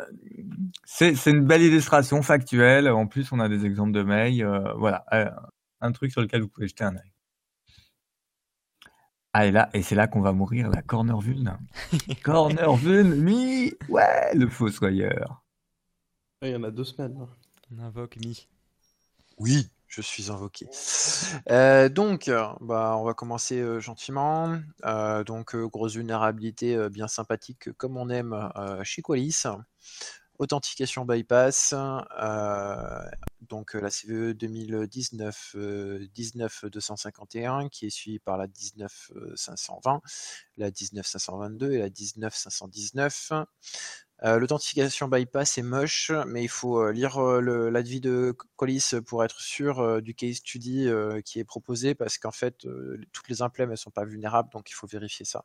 S3: c'est une belle illustration factuelle. En plus, on a des exemples de mails. Euh, voilà, euh, un truc sur lequel vous pouvez jeter un œil. Ah, et là, et c'est là qu'on va mourir, la corner vuln. corner vuln, mi, ouais, le fossoyeur.
S2: Il y en a deux semaines.
S1: On invoque mi.
S4: Oui, je suis invoqué. Euh, donc, bah, on va commencer euh, gentiment. Euh, donc, grosse vulnérabilité bien sympathique comme on aime chez Qualys. Authentification bypass. donc, la CVE 2019 19251 qui est suivie par la 19520, la 19522 et la 19519. Euh, l'authentification bypass est moche, mais il faut euh, lire euh, l'avis de Colis pour être sûr du case study qui est proposé, parce qu'en fait, toutes les implèmes ne sont pas vulnérables, donc il faut vérifier ça.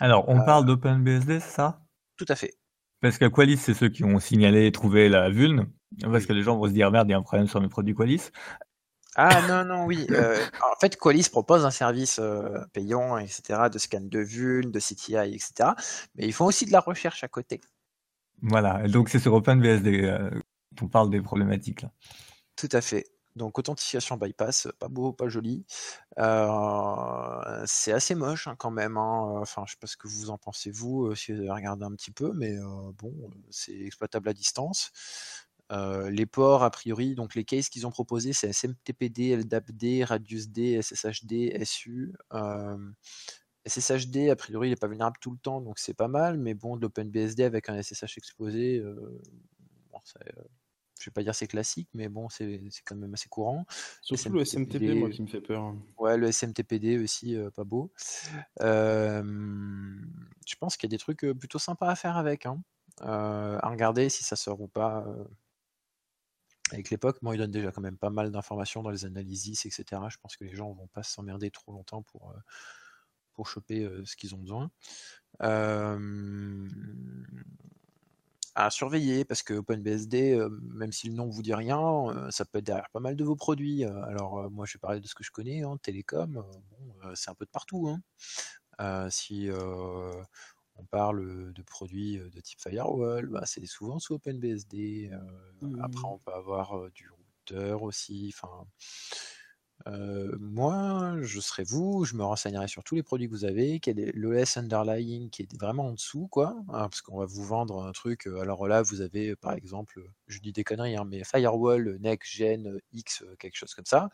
S3: Alors, on parle d'OpenBSD, c'est ça?
S4: Tout à fait.
S3: Parce que Qualys, c'est ceux qui ont signalé et trouvé la vulne, parce que les gens vont se dire merde, il y a un problème sur mes produits Qualys.
S4: Ah non, non, oui. en fait, Qualys propose un service payant, etc., de scan de vulne, de CTI, etc. Mais ils font aussi de la recherche à côté.
S3: Voilà, donc c'est sur OpenBSD euh, qu'on parle des problématiques là.
S4: Tout à fait. Donc authentification bypass, pas beau, pas joli. Euh, c'est assez moche hein, quand même. Hein. Enfin, je sais pas ce que vous en pensez vous, euh, si vous avez regardé un petit peu, mais bon, c'est exploitable à distance. les ports, a priori, donc les cases qu'ils ont proposés, c'est SMTPD, LDAPD, RadiusD, SSHD, SU. SSHD, a priori, il n'est pas vulnérable tout le temps, donc c'est pas mal, mais bon, de l'OpenBSD avec un SSH exposé, euh, bon, euh, je vais pas dire c'est classique, mais bon, c'est quand même assez courant.
S2: Surtout le SMTP, moi, qui me fait peur.
S4: Ouais, le SMTPD aussi, euh, pas beau. je pense qu'il y a des trucs plutôt sympas à faire avec, hein. à regarder si ça sort ou pas. Avec l'époque, moi, il donne déjà quand même pas mal d'informations dans les analyses, etc. Je pense que les gens vont pas s'emmerder trop longtemps pour pour choper ce qu'ils ont besoin. à surveiller parce que OpenBSD, même si le nom vous dit rien, ça peut être derrière pas mal de vos produits. alors moi je vais parler de ce que je connais, hein, télécom, c'est un peu de partout. Hein. si on parle de produits de type firewall, bah, c'est souvent sous OpenBSD. Après mmh. on peut avoir du routeur aussi. Enfin, moi, je serais vous, je me renseignerai sur tous les produits que vous avez, quel est l'OS underlying qui est vraiment en dessous, quoi. Hein, parce qu'on va vous vendre un truc. alors là, vous avez par exemple, je dis des conneries, hein, mais Firewall, Next Gen, X, quelque chose comme ça.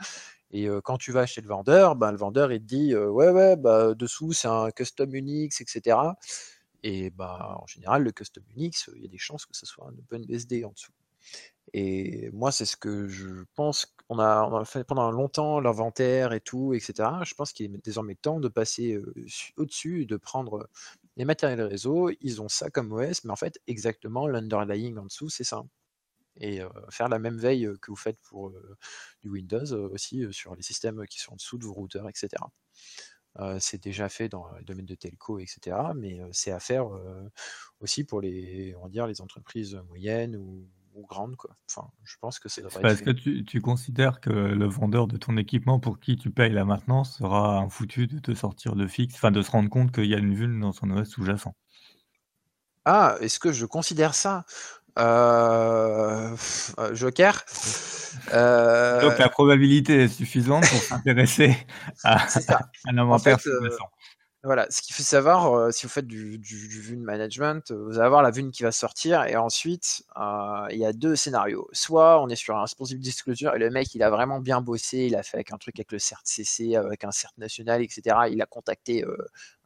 S4: Et quand tu vas chez le vendeur, ben, le vendeur il te dit ouais ouais bah dessous c'est un custom Unix, etc. Et bah en général le custom Unix, il y a des chances que ce soit un OpenBSD en dessous. Et moi, c'est ce que je pense on a fait pendant longtemps l'inventaire et tout, etc. Je pense qu'il est désormais temps de passer au-dessus de prendre les matériels réseau. Ils ont ça comme OS, mais en fait, exactement l'underlying en dessous, c'est ça. Et faire la même veille que vous faites pour du Windows aussi sur les systèmes qui sont en dessous de vos routeurs, etc. c'est déjà fait dans le domaine de telco, etc. Mais c'est à faire aussi pour les, on va dire, les entreprises moyennes ou ou grande. Quoi. Enfin, je pense que c'est
S3: Est-ce que tu, tu, considères que le vendeur de ton équipement pour qui tu payes la maintenance sera un foutu de te sortir de fixe, enfin de se rendre compte qu'il y a une vulne dans son OS sous-jacent
S4: Ah, est-ce que je considère ça? Euh, euh, Joker?
S3: Euh... Donc la probabilité est suffisante pour s'intéresser à, un inventaire sous-jacent.
S4: Voilà, ce qu'il faut savoir, euh, si vous faites du, du, du management, euh, vous allez avoir la vune qui va sortir et ensuite, euh, il y a deux scénarios. Soit on est sur un responsible disclosure et le mec, il a vraiment bien bossé, il a fait avec un truc avec le CERT-CC, avec un CERT national, etc. Il a contacté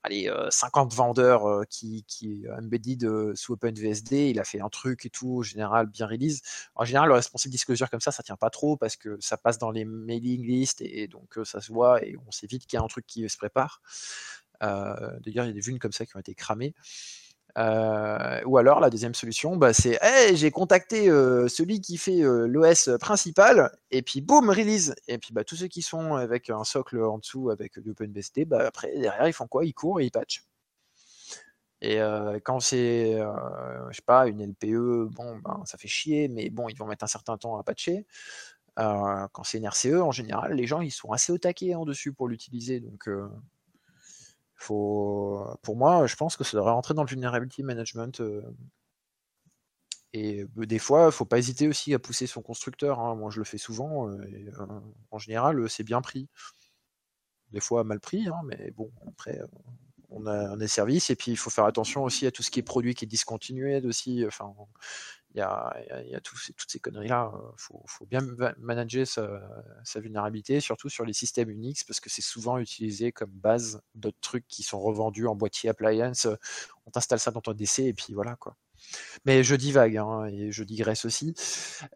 S4: allez, 50 vendeurs qui, qui embedded sous OpenVSD, il a fait un truc et tout, en général, bien release. En général, le responsible disclosure comme ça, ça tient pas trop parce que ça passe dans les mailing lists et, donc ça se voit et on sait vite qu'il y a un truc qui se prépare. Euh, d'ailleurs, il y a des vunes comme ça qui ont été cramées. Euh, ou alors la deuxième solution, bah, c'est hey, j'ai contacté euh, celui qui fait l'OS principal, et puis boum, release. Et puis bah, tous ceux qui sont avec un socle en dessous avec l'OpenBSD, bah, après derrière ils font quoi? Ils courent et ils patchent. Et quand c'est, je sais pas, une LPE, bon, ben, ça fait chier, mais bon, ils vont mettre un certain temps à patcher. quand c'est une RCE, en général, les gens ils sont assez au taquet en dessus pour l'utiliser. Donc, faut, pour moi, je pense que ça devrait rentrer dans le vulnerability management. Et des fois, faut pas hésiter aussi à pousser son constructeur. Hein. Moi, je le fais souvent. en général, c'est bien pris. Des fois, mal pris, hein, mais bon, après, on a des services. Et puis, il faut faire attention aussi à tout ce qui est produit qui est discontinué aussi. Enfin, il y a, y a toutes ces conneries-là. Il faut, faut, bien manager sa, vulnérabilité, surtout sur les systèmes Unix, parce que c'est souvent utilisé comme base d'autres trucs qui sont revendus en boîtier appliance. On t'installe ça dans ton DC et puis voilà quoi. Mais je divague hein, et je digresse aussi.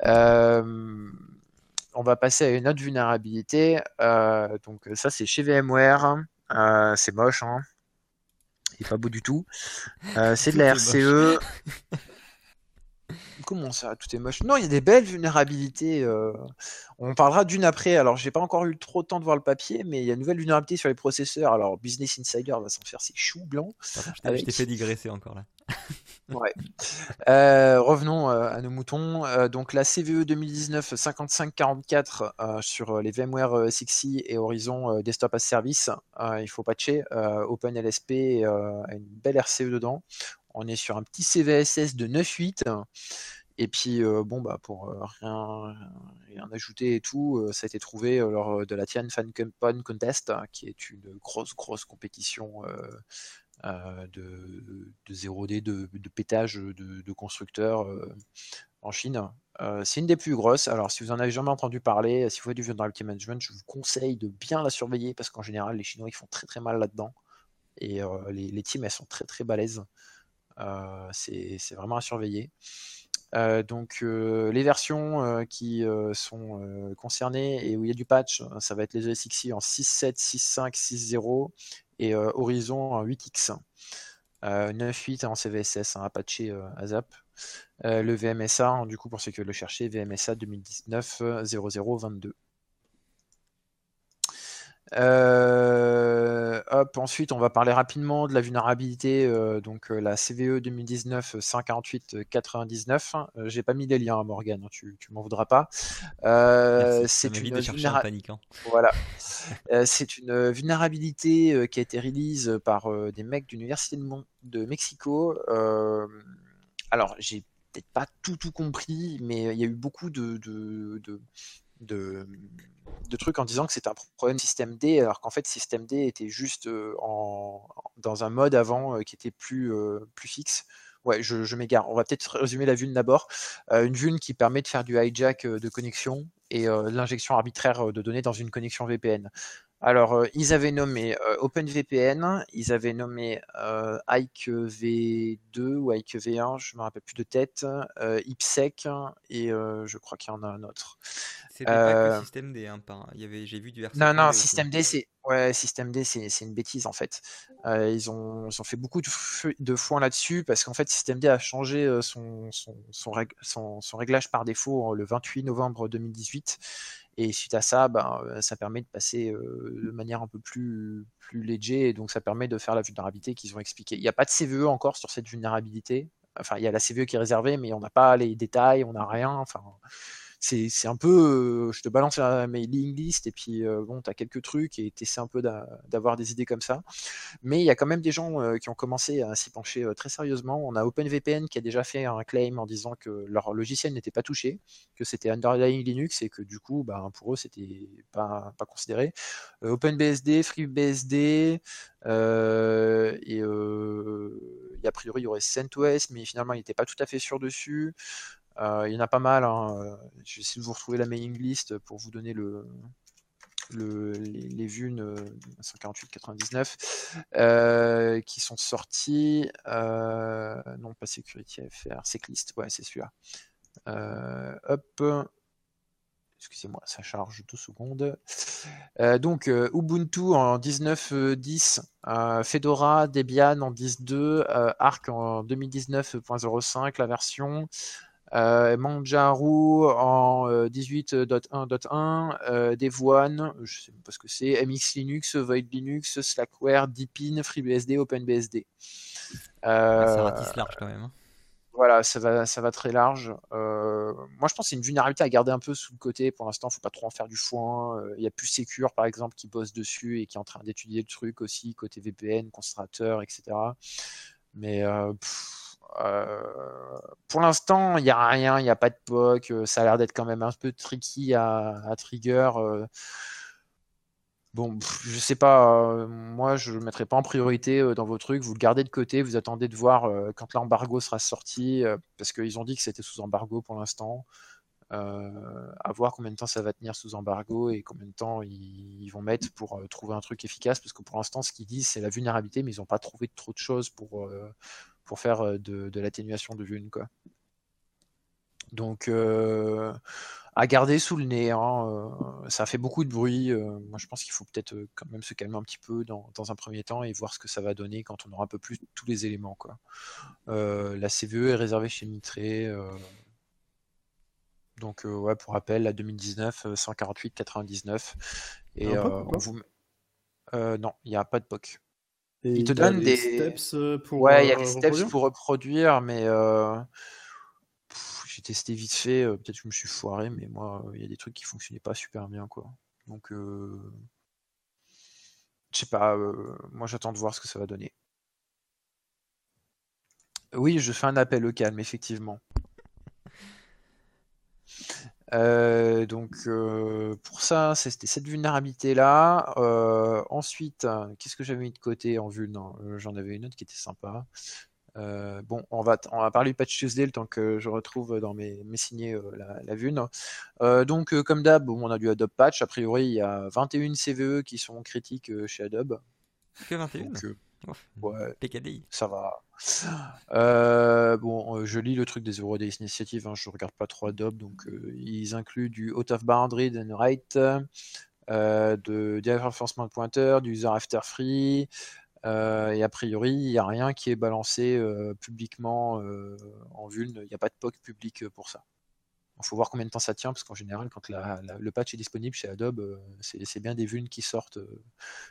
S4: Euh, on va passer à une autre vulnérabilité. Euh, donc ça c'est chez VMware. Euh, c'est moche. Hein. Il pas beau du tout. c'est de la RCE. Comment ça, tout est moche? Non, il y a des belles vulnérabilités. Euh, on parlera d'une après. Alors, j'ai pas encore eu trop de temps de voir le papier, mais il y a une nouvelle vulnérabilité sur les processeurs. Alors, Business Insider va s'en faire ses choux blancs.
S1: je t'ai fait digresser encore là.
S4: ouais. Euh, revenons euh, à nos moutons. donc, la CVE 2019 5544 sur les VMware 6 et Horizon Desktop as Service. il faut patcher. OpenLSP a une belle RCE dedans. On est sur un petit CVSS de 9.8. Et puis, euh, bon, bah, pour euh, rien, ajouter et tout, euh, ça a été trouvé lors de la Tian Fan Contest, hein, qui est une grosse, grosse compétition de, 0D, de, pétage de, constructeurs en Chine. c'est une des plus grosses. Alors, si vous en avez jamais entendu parler, si vous faites du vulnerability management, je vous conseille de bien la surveiller parce qu'en général, les Chinois ils font très très mal là-dedans. Et les, les, teams, elles sont très très balèzes. Euh, c'est vraiment à surveiller. Euh, donc euh, les versions qui sont concernées et où il y a du patch, ça va être les OSXi en 6.7, 6.5, 6.0 et Horizon en 8X. 9.8 en CVSS, hein, à patcher ASAP. le VMSA, hein, du coup pour ceux qui veulent le chercher, VMSA 2019 0022. Euh, hop, ensuite, on va parler rapidement de la vulnérabilité, euh, donc euh, la CVE 2019 148 99. J'ai pas mis les liens, Morgan, hein, tu, tu m'en voudras pas.
S1: c'est une vulnérabilité.
S4: Voilà. c'est une vulnérabilité qui a été release par des mecs d'université de, de, Mexico. alors, j'ai peut-être pas tout tout compris, mais il y a eu beaucoup de, de, de de trucs en disant que c'est un problème système D, alors qu'en fait système D était juste euh, en, dans un mode avant euh, qui était plus, euh, plus fixe. Ouais, je, m'égare. On va peut-être résumer la vulne d'abord. une vulne qui permet de faire du hijack de connexion et l'injection arbitraire de données dans une connexion VPN. Alors, euh, ils avaient nommé euh, OpenVPN, ils avaient nommé euh, v 2 ou Ike V1, je ne me rappelle plus de tête, IPSEC, et je crois qu'il y en a un autre.
S1: C'est pas que système D, hein, il y avait, j'ai vu du
S4: Non, non, système D, c'est ouais, système D, c'est une bêtise en fait. ils, ont, ils ont fait beaucoup de, de foin là-dessus parce qu'en fait, système D a changé son, son, son, son réglage par défaut le 28 novembre 2018 et suite à ça, ben, ça permet de passer euh, de manière un peu plus, plus léger, et donc ça permet de faire la vulnérabilité qu'ils ont expliqué. Il n'y a pas de CVE encore sur cette vulnérabilité. Enfin, il y a la CVE qui est réservée, mais on n'a pas les détails, on n'a rien. Enfin, c'est un peu, euh, je te balance la mailing list et puis euh, bon, tu as quelques trucs et tu essaies un peu d'avoir des idées comme ça. Mais il y a quand même des gens euh, qui ont commencé à s'y pencher très sérieusement. On a OpenVPN qui a déjà fait un claim en disant que leur logiciel n'était pas touché, que c'était underlying Linux et que du coup, bah, pour eux, c'était pas, pas considéré. OpenBSD, FreeBSD, et, a priori il y aurait CentOS, mais finalement il n'était pas tout à fait sûr dessus. Euh, il y en a pas mal. Hein. Euh, je vais essayer de vous retrouver la mailing list pour vous donner le, les, les vues 148-99 euh, qui sont sortis. non, pas Security FR, Seclist, ouais, c'est celui-là. hop. Excusez-moi, ça charge deux secondes. donc, Ubuntu en 19.10, Fedora, Debian en 10.2, Arc en 2019.05, la version. Euh, Manjaro en 18.1.1, euh, euh, Devuan, je sais pas ce que c'est, MX Linux, Void Linux, Slackware, Deepin, FreeBSD, OpenBSD.
S1: Ah, ça ratisse large quand même. Hein.
S4: Voilà, ça va, ça va très large. Euh, moi, je pense que c'est une vulnérabilité à garder un peu sous le côté. Pour l'instant, faut pas trop en faire du foin. Euh, Il y a plus Secure, par exemple, qui bosse dessus et qui est en train d'étudier le truc aussi, côté VPN, concentrateur, etc. Mais euh, pff, euh, pour l'instant, il n'y a rien, il n'y a pas de POC. euh, Ça a l'air d'être quand même un peu tricky à, trigger. euh. Bon, je sais pas, euh, moi je le mettrai pas en priorité euh, dans vos trucs, vous le gardez de côté, vous attendez de voir euh, quand l'embargo sera sorti, euh, parce qu'ils ont dit que c'était sous embargo pour l'instant. Euh, à voir combien de temps ça va tenir sous embargo et combien de temps ils, ils vont mettre pour euh, trouver un truc efficace, parce que pour l'instant ce qu'ils disent c'est la vulnérabilité, mais ils n'ont pas trouvé trop de choses pour, euh, pour faire euh, de, de l'atténuation de vuln, quoi. Donc, euh, à garder sous le nez. hein, euh, ça fait beaucoup de bruit. euh, moi, je pense qu'il faut peut-être quand même se calmer un petit peu dans, dans un premier temps et voir ce que ça va donner quand on aura un peu plus tous les éléments. Quoi. La CVE est réservée chez Mitré. donc, ouais, pour rappel, la 2019, euh, 148,99. Et on vous... non, il n'y a pas de POC.
S5: Et
S4: Il te
S5: y a
S4: donne des-
S5: steps euh, pour
S4: Ouais, il y a
S5: euh,
S4: les steps
S5: reproduire?
S4: pour reproduire, mais euh, j'ai testé vite fait. Peut-être que je me suis foiré, mais moi, il y a des trucs qui fonctionnaient pas super bien, quoi. Donc, euh, je sais pas. euh, moi, j'attends de voir ce que ça va donner. Oui, je fais un appel au calme, effectivement. Euh, donc euh, pour ça, c'était cette vulnérabilité-là. Euh, ensuite, qu'est-ce que j'avais mis de côté en vue Non, j'en avais une autre qui était sympa. Bon, on va, on va parler du patch Tuesday le temps que je retrouve dans mes, mes signés la, la. Euh, donc, comme d'hab, bon, on a du Adobe Patch. A priori, il y a 21 CVE qui sont critiques chez Adobe.
S1: Que 21
S4: Donc, euh,
S1: Ouf,
S4: ouais,
S1: PKDI.
S4: ça va. Euh, bon, euh, je lis le truc des Zero Days Initiative, hein, je regarde pas trop Adobe, donc euh, ils incluent du out of boundary and right, euh, de direct enforcement pointer, du user after free, et a priori, il n'y a rien qui est balancé publiquement en vuln, il n'y a pas de POC public pour ça. Il faut voir combien de temps ça tient, parce qu'en général, quand le patch est disponible chez Adobe, euh, c'est bien des vulnes qui sortent euh,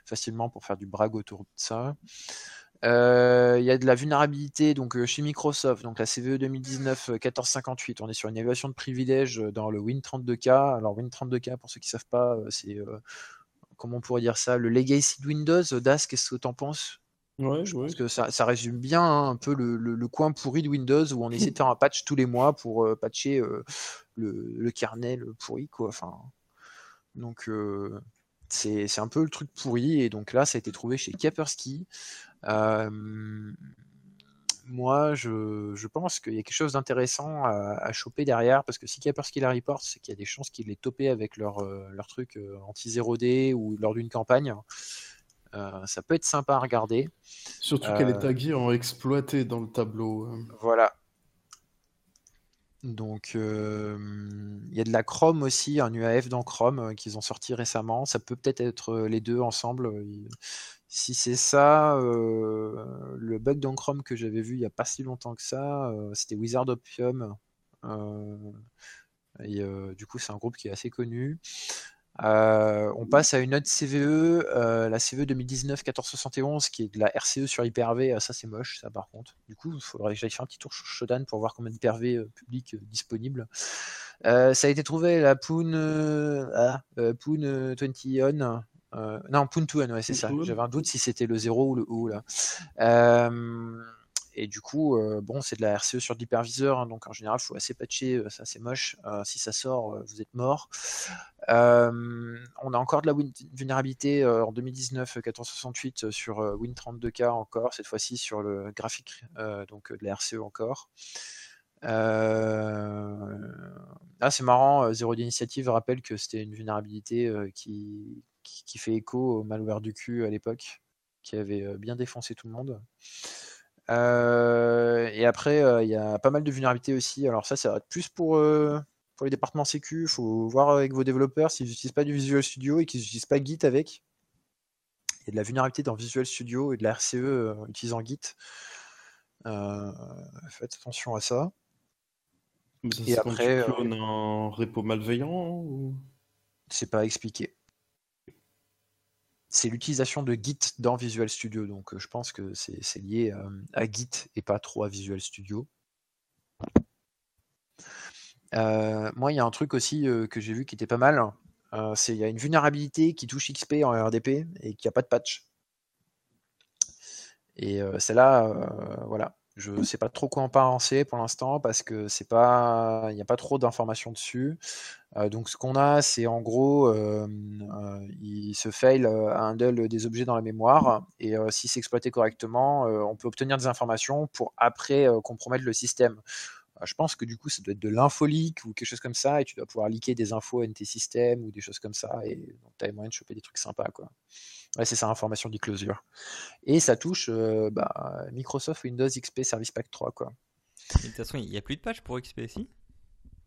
S4: facilement pour faire du brag autour de ça. Euh, Il y a de la vulnérabilité donc, chez Microsoft, donc la CVE 2019 euh, 1458. On est sur une évaluation de privilèges dans le Win32K. Alors, Win32K, pour ceux qui ne savent pas, c'est, comment on pourrait dire ça, le legacy de Windows. Das, qu'est-ce que tu en penses?
S5: Ouais,
S4: Je pense que ça, ça résume bien hein, un peu le, le- le coin pourri de Windows où on essaie de faire un patch tous les mois pour euh, patcher euh, le, le kernel pourri. Quoi. Enfin, donc, euh, c'est c'est un peu le truc pourri. Et donc là, ça a été trouvé chez Kaspersky. Moi, je, je pense qu'il y a quelque chose d'intéressant à, à choper derrière, parce que si Kaspersky la report, c'est qu'il y a des chances qu'ils l'aient topé avec leur, leur truc euh, anti-0D ou lors d'une campagne. Euh, ça peut être sympa à regarder.
S5: Surtout qu'elle est
S4: Euh,
S5: taguée en exploité dans le tableau. euh.
S4: Voilà. Donc, euh, il y a de la Chrome aussi, un UAF dans Chrome euh, qu'ils ont sorti récemment. Ça peut peut-être être les deux ensemble. Si c'est ça, euh, le bug dans Chrome que j'avais vu il n'y a pas si longtemps que ça, c'était Wizard Opium. Et du coup, c'est un groupe qui est assez connu. Euh, on passe à une autre CVE, euh, la CVE 2019-1471, qui est de la RCE sur Hyper-V. Ah, ça, c'est moche, ça, par contre. Du coup, il faudrait que j'aille faire un petit tour sur Shodan pour voir combien d'Hyper-V euh, public euh, disponible. Euh, ça a été trouvé la Poon, euh, ah, euh, Poon euh, 20 on. euh, non, Poon 2 on, ouais, c'est ça.
S5: Poon 2 on.
S4: J'avais un doute si c'était le 0 ou le O, là. Et du coup, euh, bon, c'est de la RCE sur de l'hyperviseur, hein, donc en général, il faut assez patcher, euh, ça c'est moche. Euh, si ça sort, vous êtes mort. On a encore de la vulnérabilité en 2019 euh, 1468 euh, sur euh, Win32K encore, cette fois-ci sur le graphique, donc de la RCE encore. Ah, c'est marrant, Zero d'initiative rappelle que c'était une vulnérabilité qui, qui, fait écho au malware du cul à l'époque, qui avait bien défoncé tout le monde. Euh, et après, euh, il y a pas mal de vulnérabilités aussi. Alors ça, ça va être plus pour, euh, pour les départements sécu. Il faut voir avec vos développeurs s'ils n'utilisent pas du Visual Studio et qu'ils n'utilisent pas Git avec. Il y a de la vulnérabilité dans Visual Studio et de la RCE euh, utilisant Git. Euh, faites attention à ça.
S5: Mais ça,
S4: Et
S5: quand
S4: après,
S5: tu
S4: euh,
S5: un repo malveillant ou...
S4: C'est pas expliqué c'est l'utilisation de Git dans Visual Studio. Donc euh, je pense que c'est lié euh, à, Git et pas trop à Visual Studio. Euh, moi, il y a un truc aussi que j'ai vu qui était pas mal. C'est il y a une vulnérabilité qui touche XP en RDP et qui a pas de patch. Et celle-là, voilà, je sais pas trop quoi en penser pour l'instant parce que c'est pas, il n'y a pas trop d'informations dessus. Euh, donc ce qu'on a, c'est en gros, euh, euh, il se fail à handle des objets dans la mémoire et si c'est exploité correctement, on peut obtenir des informations pour après compromettre le système. Euh, Je pense que du coup, ça doit être de l'infolique ou quelque chose comme ça, et tu dois pouvoir liquer des infos NT système ou des choses comme ça, et donc tu as moyen de choper des trucs sympas, quoi. Ouais, c'est ça, information d'e-closure. Et ça touche euh, bah, Microsoft Windows XP Service Pack 3, quoi.
S1: Et De toute façon, il n'y a plus de patch pour XP ici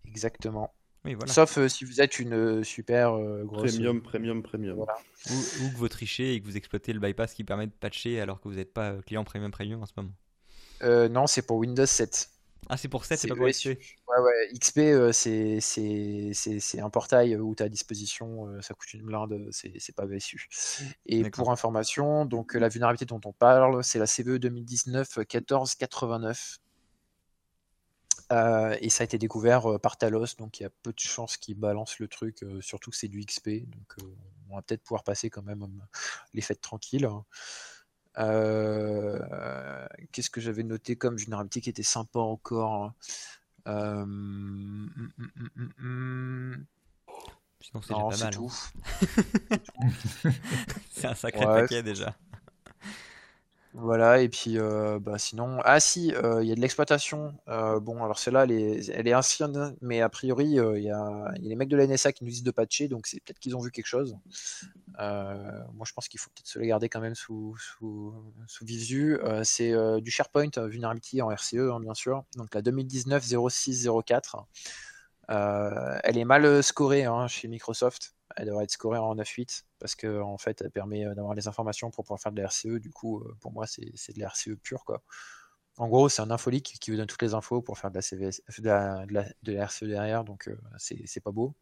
S4: Exactement.
S1: Oui, voilà.
S4: Sauf euh, si vous êtes une euh, super euh, grosse.
S5: Premium, premium, premium.
S4: Voilà.
S1: Ou, ou que vous trichez et que vous exploitez le bypass qui permet de patcher alors que vous n'êtes pas client premium premium en ce moment.
S4: Euh, non, c'est pour Windows 7.
S1: Ah, c'est pour 7, c'est pas pour. XP.
S4: Ouais, ouais, XP, euh, c'est c'est- c'est- c'est un portail où tu as à disposition, euh, ça coûte une blinde, c'est c'est pas VSU. Et pour information, donc euh, la vulnérabilité dont on parle, c'est la CVE 2019-1489. Euh, et ça a été découvert euh, par Talos, donc il y a peu de chances qu'ils balancent le truc, euh, surtout que c'est du XP, donc euh, on va peut-être pouvoir passer quand même euh, les fêtes tranquilles. Euh, Qu'est-ce que j'avais noté comme vulnérabilité qui était sympa encore Euh, hum.
S1: Sinon, c'est déjà
S4: tout.
S1: hein. C'est un sacré
S4: Ouais,
S1: paquet déjà.
S4: Voilà, et puis euh, bah, sinon, ah si, euh, il y a de l'exploitation. Euh, bon, alors celle-là, elle est, ancienne, mais a priori, il y a, y les mecs de la NSA qui nous disent de patcher, donc c'est peut-être qu'ils ont vu quelque chose. Moi, je pense qu'il faut peut-être se les garder quand même sous, sous, sous visu. C'est du SharePoint Vulnerability en RCE, hein, bien sûr. Donc la 2019-0604. Euh, elle est mal scorée hein, chez Microsoft. Elle devrait être scorée en 9.8 parce que en fait, elle permet euh, d'avoir les informations pour pouvoir faire de la RCE. Du coup, euh, pour moi, c'est c'est de la RCE pure, quoi. En gros, c'est un infolique qui vous donne toutes les infos pour faire de la, CVS, de la, de la- de la RCE derrière, donc euh, c'est c'est pas beau.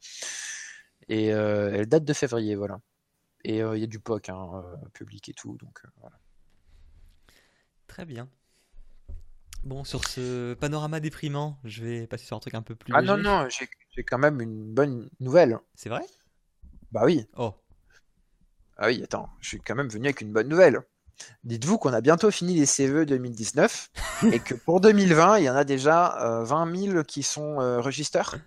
S4: Et euh, elle date de février, voilà. Et euh, il y a du POC hein, euh, public et tout, donc euh, voilà.
S1: Très bien. Bon, sur ce panorama déprimant, je vais passer sur un truc un peu plus
S4: Ah non,
S1: léger.
S4: non, j'ai j'ai quand même une bonne nouvelle.
S1: C'est vrai?
S4: Bah oui,
S1: Oh,
S4: ah oui, attends, je suis quand même venu avec une bonne nouvelle. Dites-vous qu'on a bientôt fini les CVE 2019 et que pour 2020, il y en a déjà euh, 20 000 qui sont euh, registrés.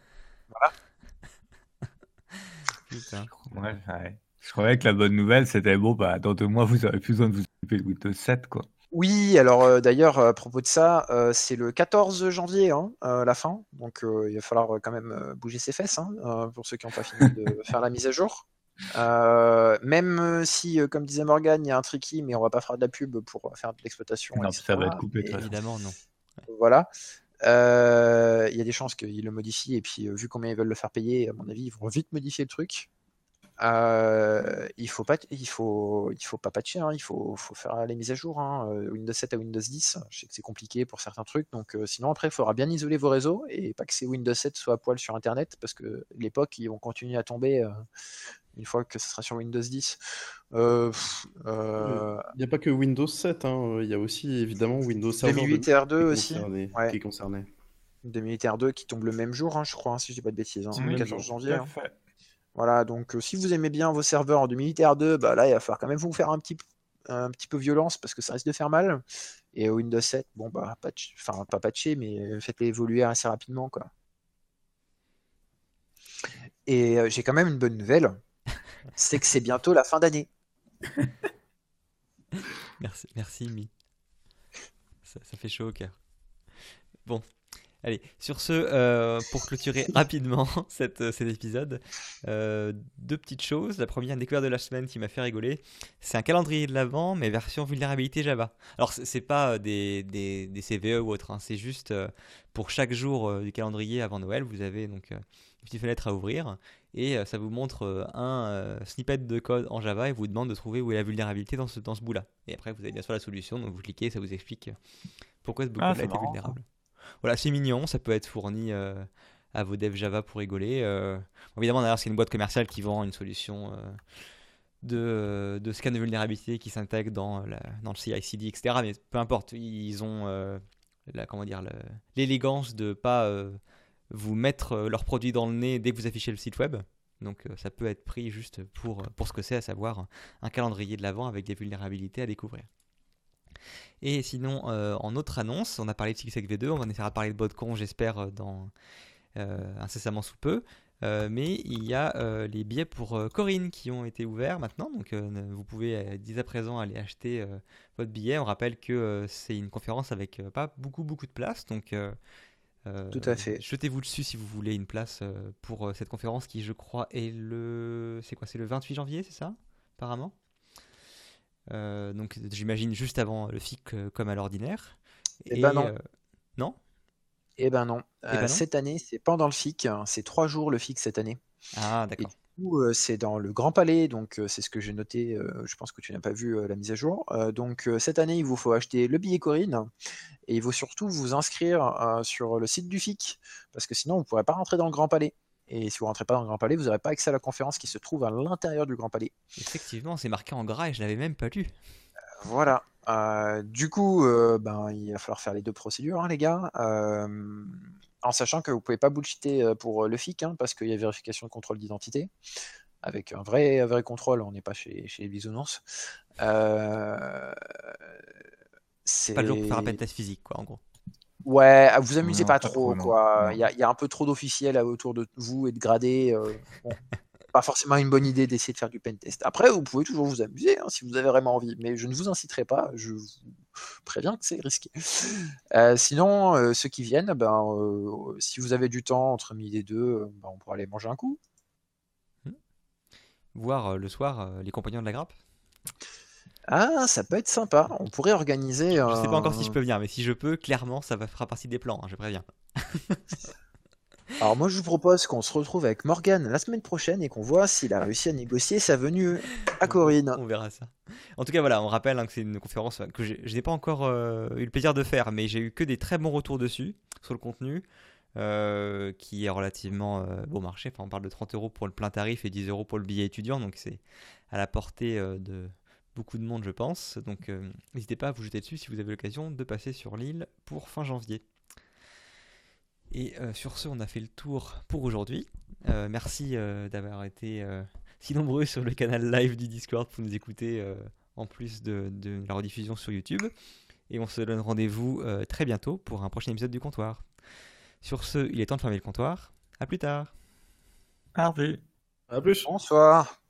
S1: putain.
S3: Ouais, ouais. Je croyais que la bonne nouvelle, c'était bon, bah, dans deux mois, vous aurez plus besoin de vous occuper de Windows 7, quoi.
S4: Oui, alors euh, d'ailleurs, à propos de ça, euh, c'est le 14 janvier, hein, euh, la fin. Donc euh, il va falloir quand même bouger ses fesses hein, euh, pour ceux qui n'ont pas fini de faire la mise à jour. Euh, même si, euh, comme disait Morgan, il y a un tricky, mais on va pas faire de la pub pour faire de l'exploitation.
S3: Non, ça va être coupé.
S1: Évidemment, non.
S4: Voilà. Euh, Il y a des chances qu'ils le modifient, et puis euh, vu combien ils veulent le faire payer, à mon avis, ils vont vite modifier le truc. Euh, il faut pas, il faut, il faut pas patcher, hein, il faut, faut faire les mises à jour. hein, euh, Windows 7 à Windows 10, je sais que c'est compliqué pour certains trucs, donc euh, sinon après il faudra bien isoler vos réseaux et pas que ces Windows 7 soient à poil sur Internet parce que l'époque ils vont continuer à tomber euh, une fois que ce sera sur Windows 10. Euh, pff, euh,
S5: Il n'y a pas que Windows 7, hein, il y a aussi évidemment Windows Server
S4: 2008
S5: qui
S4: R2
S5: est
S4: aussi,
S5: concerné.
S4: Ouais.
S5: Qui est concerné.
S4: 2008 R2 qui tombe le même jour, hein, je crois, hein, si je dis pas de bêtises, hein,
S5: C'est
S4: le
S5: le même
S4: 14
S5: jour.
S4: janvier. Voilà, donc euh, si vous aimez bien vos serveurs en 2008 R2, bah là il va falloir quand même vous faire un petit, un petit peu violence parce que ça risque de faire mal. Et au Windows 7, bon bah patch, enfin pas patcher, mais euh, faites-les évoluer assez rapidement quoi. Et euh, j'ai quand même une bonne nouvelle, c'est que c'est bientôt la fin d'année.
S1: Merci, merci Mi. Ça, ça fait chaud au cœur. Bon, allez, sur ce, euh, pour clôturer rapidement cette, euh, cet épisode, euh, deux petites choses. La première découverte de la semaine qui m'a fait rigoler, c'est un calendrier de l'avant, mais version vulnérabilité Java. Alors, c'est pas des, des, des CVE ou autre, hein, c'est juste pour chaque jour du calendrier avant Noël, vous avez donc une petite fenêtre à ouvrir et ça vous montre un snippet de code en Java et vous demande de trouver où est la vulnérabilité dans ce, dans ce bout-là. Et après, vous avez bien sûr la solution, donc vous cliquez, ça vous explique pourquoi ce bout
S3: Ah, marrant,
S1: vulnérable. Voilà, c'est mignon, ça peut être fourni euh, à vos devs Java pour rigoler. euh. Évidemment, d'ailleurs, c'est une boîte commerciale qui vend une solution euh, de, scan de vulnérabilité qui s'intègre dans, le CI/CD, etc. Mais peu importe, ils ont l'élégance de pas euh, vous mettre leurs produits dans le nez dès que vous affichez le site web. Donc ça peut être pris juste pour, pour ce que c'est, à savoir un calendrier de l'avant avec des vulnérabilités à découvrir. Et sinon, euh, en autre annonce, on a parlé de SigSec V2, on va essayer de parler de BotCon, j'espère, dans incessamment sous peu. mais il y a les billets pour Corinne qui ont été ouverts maintenant, donc vous pouvez dès à présent aller acheter votre billet. On rappelle que c'est une conférence avec pas beaucoup beaucoup de place, donc
S4: tout à fait.
S1: Jetez-vous dessus si vous voulez une place pour cette conférence qui, je crois, est le. C'est quoi C'est le 28 janvier, c'est ça Apparemment? Donc j'imagine juste avant le FIC comme à l'ordinaire.
S4: Eh Et, ben non.
S1: non?
S4: Eh ben non.
S1: Eh ben non?
S4: Cette année, c'est pendant le FIC. hein, C'est trois jours le FIC cette année.
S1: Ah, d'accord.
S4: euh, c'est dans le Grand Palais, donc euh, c'est ce que j'ai noté. euh, je pense que tu n'as pas vu euh, la mise à jour. Euh, donc euh, cette année, il vous faut acheter le billet Corinne et il faut surtout vous inscrire euh, sur le site du FIC parce que sinon vous ne pourrez pas rentrer dans le Grand Palais. Et si vous rentrez pas dans le Grand Palais, vous n'aurez pas accès à la conférence qui se trouve à l'intérieur du Grand Palais.
S1: Effectivement, c'est marqué en gras et je l'avais même pas lu.
S4: Voilà. Euh, du coup, euh, ben, il va falloir faire les deux procédures, hein, les gars. Euh, en sachant que vous pouvez pas bullshiter pour le FIC, hein, parce qu'il y a vérification de contrôle d'identité. Avec un vrai, un vrai contrôle, on n'est pas chez, chez les bisounours. C'est...
S1: Pas le jour pour faire un pentest physique, quoi, en gros.
S4: Ouais, ah, vous amusez
S3: Non,
S4: pas
S3: pas
S4: trop, quoi. Il y a, il y a un peu trop d'officiels euh, autour de vous et de gradés. euh, bon, pas forcément une bonne idée d'essayer de faire du pentest. Après, vous pouvez toujours vous amuser hein, si vous avez vraiment envie, mais je ne vous inciterai pas. Je vous préviens que c'est risqué. Euh, sinon, euh, ceux qui viennent, ben, si vous avez du temps entre midi et deux, ben, on pourra aller manger un coup.
S1: Voir euh, le soir les compagnons de la grappe.
S4: Ah, ça peut être sympa. On pourrait organiser.
S1: Je sais pas encore si je peux venir, mais si je peux, clairement, ça va fera partie des plans, hein, je préviens.
S4: Alors moi, je vous propose qu'on se retrouve avec Morgane la semaine prochaine et qu'on voit s'il a réussi à négocier sa venue à Corinne.
S1: On verra ça. En tout cas, voilà, on rappelle hein, que c'est une conférence que je n'ai pas encore euh, eu le plaisir de faire, mais j'ai eu que des très bons retours dessus, sur le contenu, euh, qui est relativement euh, bon marché. Enfin, on parle de 30 euros pour le plein tarif et 10 euros pour le billet étudiant, donc c'est à la portée de beaucoup de monde, je pense. Donc, euh, n'hésitez pas à vous jeter dessus si vous avez l'occasion de passer sur l'île pour fin janvier. Et euh, sur ce, on a fait le tour pour aujourd'hui. Euh, merci euh, d'avoir été euh, si nombreux sur le canal live du Discord pour nous écouter euh, en plus de, de la rediffusion sur YouTube. Et on se donne rendez-vous euh, très bientôt pour un prochain épisode du comptoir. Sur ce, il est temps de fermer le comptoir. À plus tard.
S3: Harvey.
S5: À plus.
S4: Bonsoir.